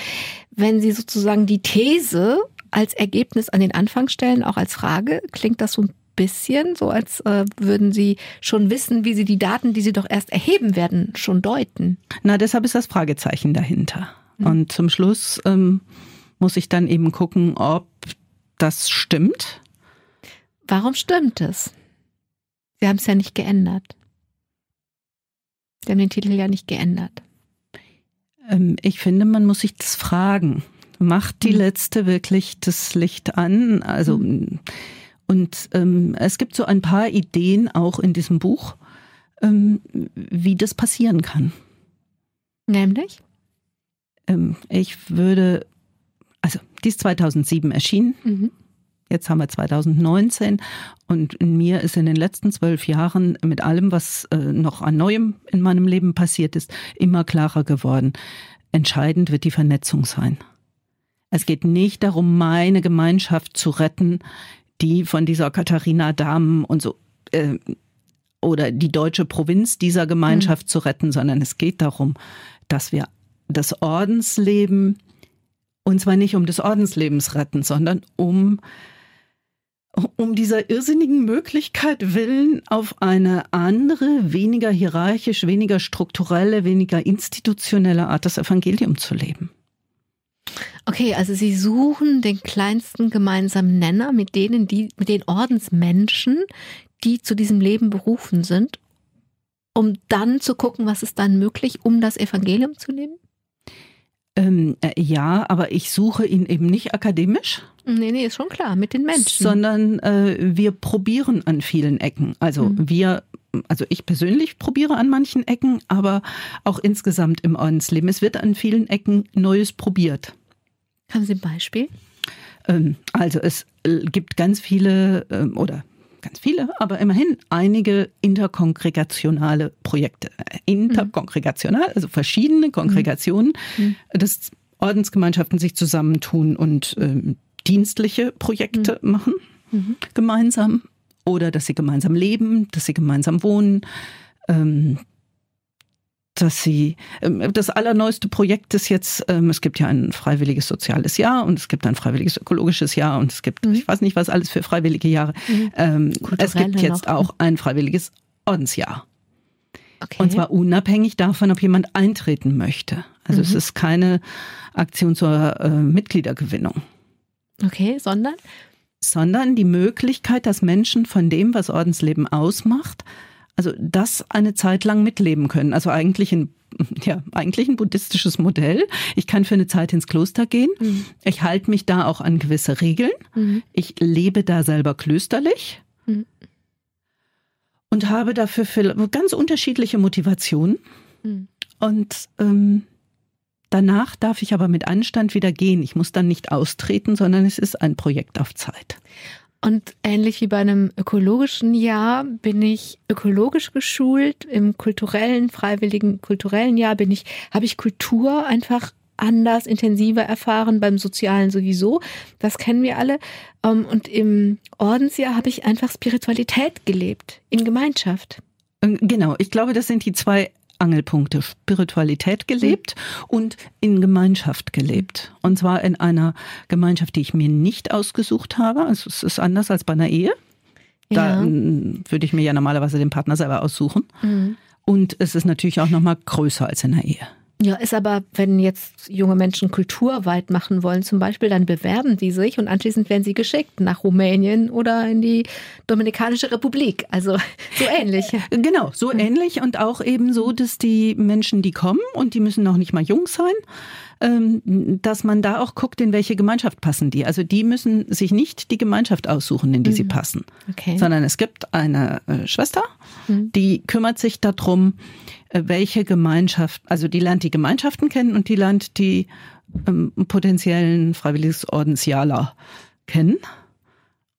Wenn Sie sozusagen die These als Ergebnis an den Anfang stellen, auch als Frage, klingt das so ein bisschen so, als äh, würden Sie schon wissen, wie Sie die Daten, die Sie doch erst erheben werden, schon deuten. Na, deshalb ist das Fragezeichen dahinter. Mhm. Und zum Schluss ähm, muss ich dann eben gucken, ob das stimmt. Warum stimmt es? Sie haben es ja nicht geändert. Sie haben den Titel ja nicht geändert. Ähm, ich finde, man muss sich das fragen. Macht die mhm. letzte wirklich das Licht an? Also mhm und ähm, es gibt so ein paar Ideen auch in diesem Buch, ähm, wie das passieren kann. Nämlich? Ähm, ich würde, also die ist 2007 erschienen. Mhm. Jetzt haben wir 2019 und mir ist in den letzten zwölf Jahren mit allem, was äh, noch an Neuem in meinem Leben passiert ist, immer klarer geworden. Entscheidend wird die Vernetzung sein. Es geht nicht darum, meine Gemeinschaft zu retten, die von dieser Katharina Damen und so äh, oder die deutsche Provinz dieser Gemeinschaft mhm. zu retten, sondern es geht darum, dass wir das Ordensleben und zwar nicht um des Ordenslebens retten, sondern um um dieser irrsinnigen Möglichkeit willen, auf eine andere, weniger hierarchisch, weniger strukturelle, weniger institutionelle Art das Evangelium zu leben. Okay, also Sie suchen den kleinsten gemeinsamen Nenner mit denen, die, mit den Ordensmenschen, die zu diesem Leben berufen sind, um dann zu gucken, was ist dann möglich, um das Evangelium zu leben? Ähm, äh, ja, aber ich suche ihn eben nicht akademisch. Nee, nee, ist schon klar, mit den Menschen. Sondern äh, wir probieren an vielen Ecken. Also mhm. wir also ich persönlich probiere an manchen Ecken, aber auch insgesamt im Ordensleben. Es wird an vielen Ecken Neues probiert. Haben Sie ein Beispiel? Ähm, also es äh, gibt ganz viele ähm, oder ganz viele, aber immerhin einige interkongregationale Projekte. Äh, interkongregational, also verschiedene Kongregationen, mhm. dass Ordensgemeinschaften sich zusammentun und ähm, dienstliche Projekte mhm. machen, mhm. gemeinsam. Oder dass sie gemeinsam leben, dass sie gemeinsam wohnen. Ähm, dass sie, ähm, das allerneueste Projekt ist jetzt, ähm, es gibt ja ein freiwilliges soziales Jahr und es gibt ein freiwilliges ökologisches Jahr und es gibt, mhm. ich weiß nicht, was alles für freiwillige Jahre. Mhm. Ähm, es gibt jetzt noch. auch ein freiwilliges Ordensjahr. Okay. Und zwar unabhängig davon, ob jemand eintreten möchte. Also mhm. es ist keine Aktion zur äh, Mitgliedergewinnung. Okay, sondern? Sondern die Möglichkeit, dass Menschen von dem, was Ordensleben ausmacht, also das eine Zeit lang mitleben können. Also eigentlich ein ja, eigentlich ein buddhistisches Modell. Ich kann für eine Zeit ins Kloster gehen. Mhm. Ich halte mich da auch an gewisse Regeln. Mhm. Ich lebe da selber klösterlich. Mhm. Und habe dafür ganz unterschiedliche Motivationen. Mhm. Und ähm, danach darf ich aber mit Anstand wieder gehen. Ich muss dann nicht austreten, sondern es ist ein Projekt auf Zeit. Und ähnlich wie bei einem ökologischen Jahr bin ich ökologisch geschult. Im kulturellen, freiwilligen kulturellen Jahr bin ich, habe ich Kultur einfach anders, intensiver erfahren, beim Sozialen sowieso. Das kennen wir alle. Ähm, und im Ordensjahr habe ich einfach Spiritualität gelebt, in Gemeinschaft. Ähm, genau, ich glaube, das sind die zwei Angelpunkte Spiritualität gelebt und in Gemeinschaft gelebt. Und zwar in einer Gemeinschaft, die ich mir nicht ausgesucht habe. Also es ist anders als bei einer Ehe. Da ja. würde ich mir ja normalerweise den Partner selber aussuchen. Mhm. Und es ist natürlich auch nochmal größer als in einer Ehe. Ja, ist aber, wenn jetzt junge Menschen kulturweit machen wollen, zum Beispiel, dann bewerben die sich und anschließend werden sie geschickt nach Rumänien oder in die Dominikanische Republik. Also so ähnlich. Genau, so ähnlich und auch eben so, dass die Menschen, die kommen und die müssen noch nicht mal jung sein, ähm, dass man da auch guckt, in welche Gemeinschaft passen die. Also die müssen sich nicht die Gemeinschaft aussuchen, in die mhm. sie passen, okay. sondern es gibt eine äh, Schwester, mhm. die kümmert sich darum, äh, welche Gemeinschaft, also die lernt die Gemeinschaften kennen und die lernt die ähm, potenziellen Freiwilligordensjaler kennen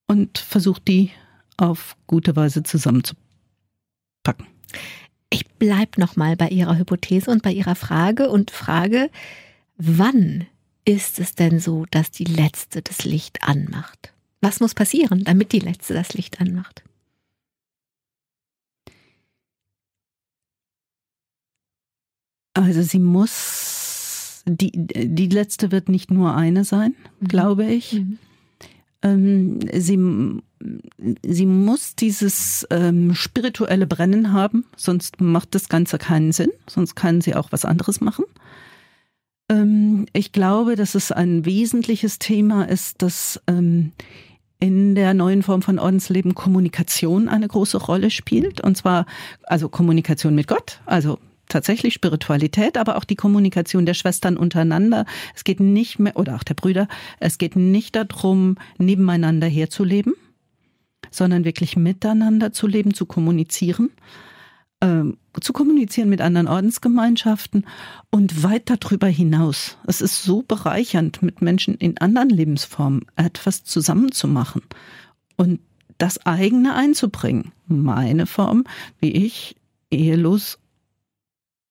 und versucht die auf gute Weise zusammenzupacken. Ich bleibe nochmal bei Ihrer Hypothese und bei Ihrer Frage und frage, Wann ist es denn so, dass die Letzte das Licht anmacht? Was muss passieren, damit die Letzte das Licht anmacht? Also sie muss, die, die letzte wird nicht nur eine sein, mhm. glaube ich. Mhm. Ähm, sie, sie muss dieses ähm, spirituelle Brennen haben, sonst macht das Ganze keinen Sinn, sonst kann sie auch was anderes machen. Ähm, ich glaube, dass es ein wesentliches Thema ist, dass ähm, in der neuen Form von Ordensleben Kommunikation eine große Rolle spielt. Und zwar also Kommunikation mit Gott, also tatsächlich Spiritualität, aber auch die Kommunikation der Schwestern untereinander. Es geht nicht mehr, oder auch der Brüder, es geht nicht darum, nebeneinander herzuleben, sondern wirklich miteinander zu leben, zu kommunizieren ähm, zu kommunizieren mit anderen Ordensgemeinschaften und weit darüber hinaus. Es ist so bereichernd, mit Menschen in anderen Lebensformen etwas zusammenzumachen und das eigene einzubringen. Meine Form, wie ich, ehelos,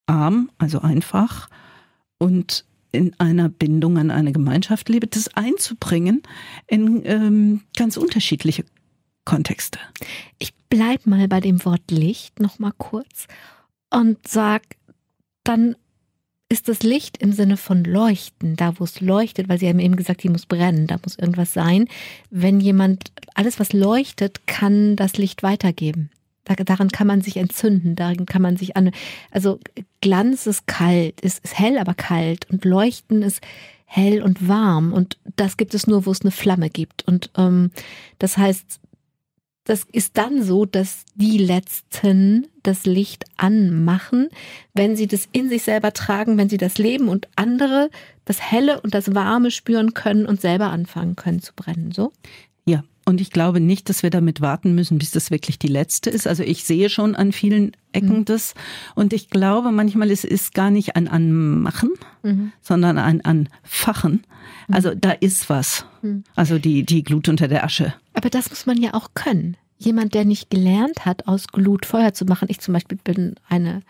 arm, also einfach und in einer Bindung an eine Gemeinschaft lebe, das einzubringen in ähm, ganz unterschiedliche Kontexte. Ich bleib mal bei dem Wort Licht noch mal kurz und sag, dann ist das Licht im Sinne von leuchten, da wo es leuchtet, weil Sie haben eben gesagt, die muss brennen, da muss irgendwas sein. Wenn jemand, alles was leuchtet, kann das Licht weitergeben. Daran kann man sich entzünden, daran kann man sich an, also Glanz ist kalt, ist, ist hell, aber kalt und Leuchten ist hell und warm und das gibt es nur, wo es eine Flamme gibt und ähm, das heißt, das ist dann so, dass die Letzten das Licht anmachen, wenn sie das in sich selber tragen, wenn sie das leben und andere das Helle und das Warme spüren können und selber anfangen können zu brennen. So? Ja, und ich glaube nicht, dass wir damit warten müssen, bis das wirklich die letzte ist. Also ich sehe schon an vielen Ecken mhm. das. Und ich glaube, manchmal ist es gar nicht ein Anmachen, mhm. sondern ein Anfachen. Mhm. Also da ist was. Mhm. Also die, die Glut unter der Asche. Aber das muss man ja auch können. Jemand, der nicht gelernt hat, aus Glut Feuer zu machen. Ich zum Beispiel bin eine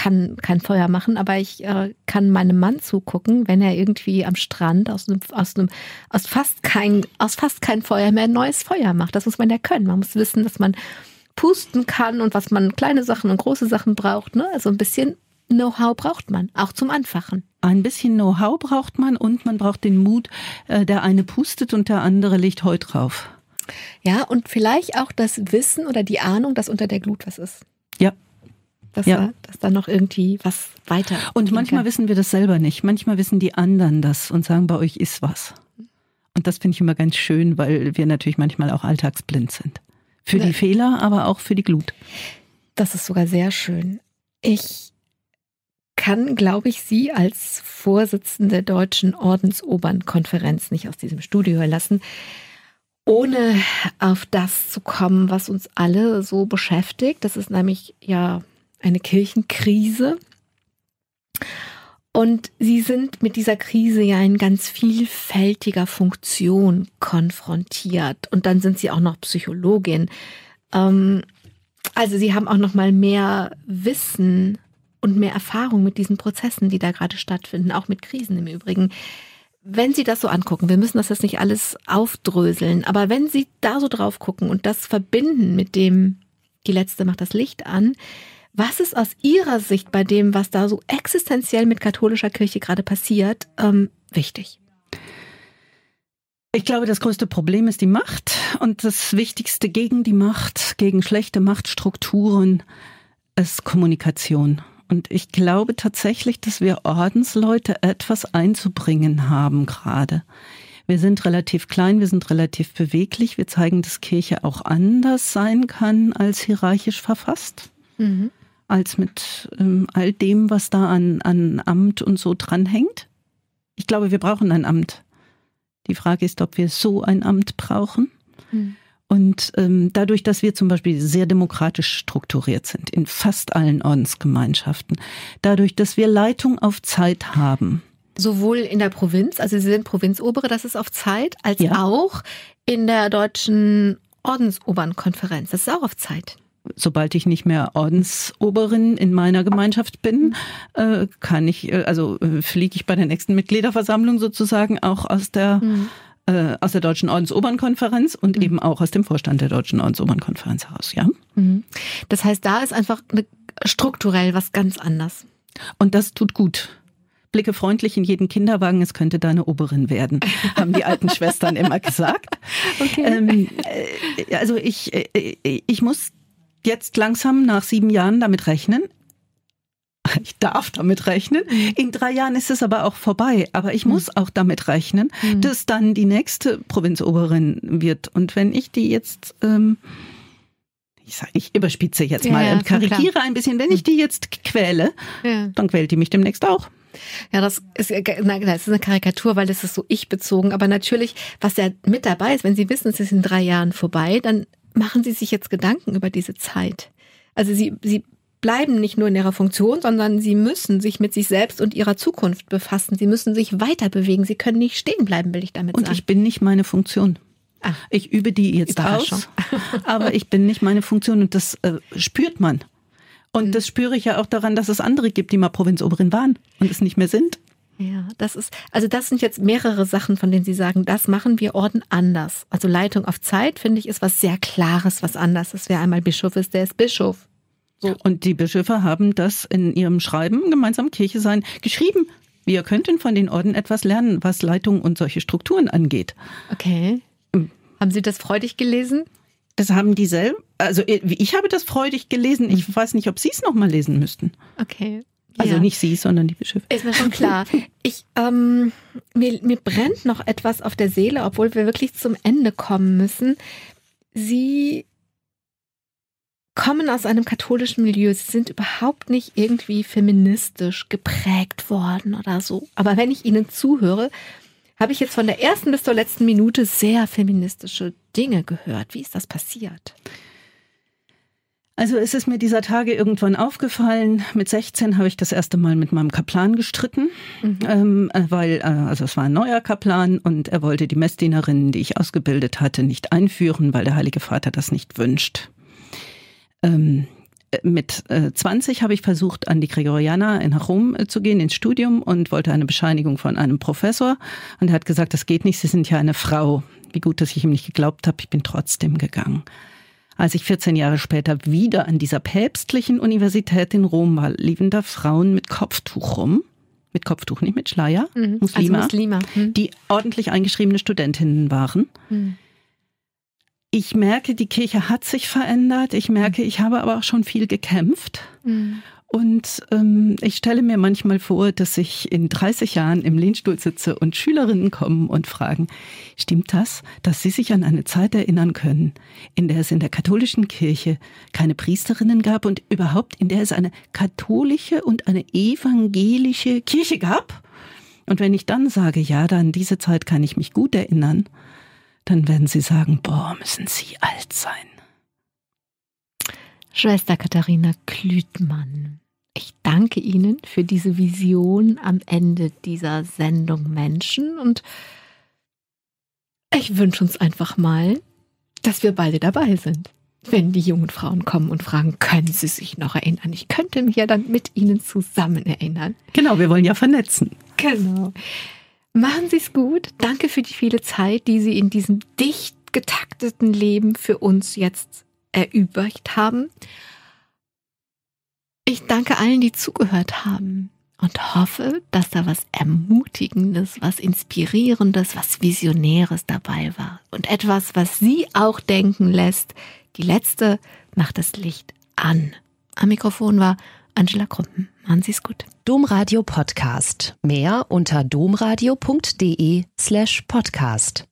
kann kein Feuer machen, aber ich äh, kann meinem Mann zugucken, wenn er irgendwie am Strand aus einem, aus einem, aus fast kein, aus fast kein Feuer mehr ein neues Feuer macht. Das muss man ja können. Man muss wissen, dass man pusten kann und was man kleine Sachen und große Sachen braucht. Ne? Also ein bisschen Know-how braucht man, auch zum Anfachen. Ein bisschen Know-how braucht man und man braucht den Mut, äh, der eine pustet und der andere legt Heu drauf. Ja, und vielleicht auch das Wissen oder die Ahnung, dass unter der Glut was ist. Ja, dass, ja. da, dass da noch irgendwie was weiter. Und manchmal kann. wissen wir das selber nicht. Manchmal wissen die anderen das und sagen, bei euch ist was. Und das finde ich immer ganz schön, weil wir natürlich manchmal auch alltagsblind sind. Für ja. die Fehler, aber auch für die Glut. Das ist sogar sehr schön. Ich kann, glaube ich, Sie als Vorsitzende der Deutschen Ordensobernkonferenz nicht aus diesem Studio lassen, ohne auf das zu kommen, was uns alle so beschäftigt. Das ist nämlich ja eine Kirchenkrise. Und sie sind mit dieser Krise ja in ganz vielfältiger Funktion konfrontiert. Und dann sind sie auch noch Psychologin. Ähm, also sie haben auch noch mal mehr Wissen und mehr Erfahrung mit diesen Prozessen, die da gerade stattfinden, auch mit Krisen im Übrigen. Wenn Sie das so angucken, wir müssen das jetzt nicht alles aufdröseln, aber wenn Sie da so drauf gucken und das verbinden mit dem, die letzte macht das Licht an, Was ist aus Ihrer Sicht bei dem, was da so existenziell mit katholischer Kirche gerade passiert, ähm, wichtig? Ich glaube, das größte Problem ist die Macht und das Wichtigste gegen die Macht, gegen schlechte Machtstrukturen ist Kommunikation. Und ich glaube tatsächlich, dass wir Ordensleute etwas einzubringen haben gerade. Wir sind relativ klein, wir sind relativ beweglich, wir zeigen, dass Kirche auch anders sein kann als hierarchisch verfasst. Mhm. Als mit ähm, all dem, was da an, an Amt und so dranhängt. Ich glaube, wir brauchen ein Amt. Die Frage ist, ob wir so ein Amt brauchen. Mhm. Und ähm, dadurch, dass wir zum Beispiel sehr demokratisch strukturiert sind in fast allen Ordensgemeinschaften, dadurch, dass wir Leitung auf Zeit haben. Sowohl in der Provinz, also Sie sind Provinzobere, das ist auf Zeit, als ja. auch in der deutschen Ordensobernkonferenz, das ist auch auf Zeit sobald ich nicht mehr Ordensoberin in meiner Gemeinschaft bin, äh, kann ich, äh, also äh, fliege ich bei der nächsten Mitgliederversammlung sozusagen auch aus der mhm. aus der Deutschen Ordensobernkonferenz und mhm. eben auch aus dem Vorstand der Deutschen Ordensobernkonferenz heraus, ja. Mhm. Das heißt, da ist einfach eine, strukturell was ganz anders. Und das tut gut. Blicke freundlich in jeden Kinderwagen, es könnte deine Oberin werden, haben die alten Schwestern immer gesagt. Okay. Ähm, also ich, ich muss jetzt langsam nach sieben Jahren damit rechnen. Ich darf damit rechnen. Mhm. In drei Jahren ist es aber auch vorbei. Aber ich mhm. muss auch damit rechnen, mhm. dass dann die nächste Provinzoberin wird. Und wenn ich die jetzt, ähm, ich sage, ich überspitze jetzt mal, ja, karikiere ein bisschen, wenn ich die jetzt quäle, ja. dann quält die mich demnächst auch. Ja, das ist, das ist eine Karikatur, weil das ist so ich bezogen. Aber natürlich, was ja mit dabei ist, wenn Sie wissen, es ist in drei Jahren vorbei, dann machen Sie sich jetzt Gedanken über diese Zeit? Also Sie, Sie bleiben nicht nur in ihrer Funktion, sondern sie müssen sich mit sich selbst und ihrer Zukunft befassen. Sie müssen sich weiter bewegen. Sie können nicht stehen bleiben, will ich damit und sagen. Und ich bin nicht meine Funktion. Ah, ich übe die jetzt aus, aber ich bin nicht meine Funktion und das äh, spürt man. Und mhm. das spüre ich ja auch daran, dass es andere gibt, die mal Provinzoberin waren und es nicht mehr sind. Ja, das ist, also das sind jetzt mehrere Sachen, von denen Sie sagen, das machen wir Orden anders. Also Leitung auf Zeit, finde ich, ist was sehr Klares, was anders ist. Wer einmal Bischof ist, der ist Bischof. So. Und die Bischöfe haben das in ihrem Schreiben, gemeinsam Kirche sein, geschrieben. Wir könnten von den Orden etwas lernen, was Leitung und solche Strukturen angeht. Okay. Hm. Haben Sie das freudig gelesen? Das haben die selber, also ich habe das freudig gelesen. Ich hm. weiß nicht, ob Sie es nochmal lesen müssten. Okay. Also ja. nicht Sie, sondern die Bischöfe. Ist mir schon klar. Ich, ähm, mir, mir brennt noch etwas auf der Seele, obwohl wir wirklich zum Ende kommen müssen. Sie kommen aus einem katholischen Milieu. Sie sind überhaupt nicht irgendwie feministisch geprägt worden oder so. Aber wenn ich Ihnen zuhöre, habe ich jetzt von der ersten bis zur letzten Minute sehr feministische Dinge gehört. Wie ist das passiert? Also es ist mir dieser Tage irgendwann aufgefallen. Mit 16 habe ich das erste Mal mit meinem Kaplan gestritten, mhm. ähm, äh, weil äh, also es war ein neuer Kaplan und er wollte die Messdienerinnen, die ich ausgebildet hatte, nicht einführen, weil der Heilige Vater das nicht wünscht. Ähm, äh, mit äh, 20 habe ich versucht, an die Gregorianer in Rom zu gehen, ins Studium und wollte eine Bescheinigung von einem Professor. Und er hat gesagt, das geht nicht, Sie sind ja eine Frau. Wie gut, dass ich ihm nicht geglaubt habe, ich bin trotzdem gegangen. Als ich 14 Jahre später wieder an dieser päpstlichen Universität in Rom war, liefen da Frauen mit Kopftuch rum. Mit Kopftuch, nicht mit Schleier. Mhm. Muslima. Also Muslima. Mhm. Die ordentlich eingeschriebene Studentinnen waren. Mhm. Ich merke, die Kirche hat sich verändert. Ich merke, ich habe aber auch schon viel gekämpft. Und ähm, ich stelle mir manchmal vor, dass ich in 30 Jahren im Lehnstuhl sitze und Schülerinnen kommen und fragen, stimmt das, dass sie sich an eine Zeit erinnern können, in der es in der katholischen Kirche keine Priesterinnen gab und überhaupt in der es eine katholische und eine evangelische Kirche gab? Und wenn ich dann sage, ja, dann diese Zeit kann ich mich gut erinnern, dann werden sie sagen, boah, müssen sie alt sein. Schwester Katharina Klütmann. Ich danke Ihnen für diese Vision am Ende dieser Sendung Menschen und ich wünsche uns einfach mal, dass wir beide dabei sind. Wenn die jungen Frauen kommen und fragen, können Sie sich noch erinnern? Ich könnte mich ja dann mit Ihnen zusammen erinnern. Genau, wir wollen ja vernetzen. Genau. Machen Sie es gut. Danke für die viele Zeit, die Sie in diesem dicht getakteten Leben für uns jetzt erübrigt haben. Ich danke allen, die zugehört haben und hoffe, dass da was Ermutigendes, was Inspirierendes, was Visionäres dabei war. Und etwas, was Sie auch denken lässt. Die letzte macht das Licht an. Am Mikrofon war Angela Krumpen. Machen Sie es gut. Domradio Podcast. Mehr unter domradio.de slash podcast.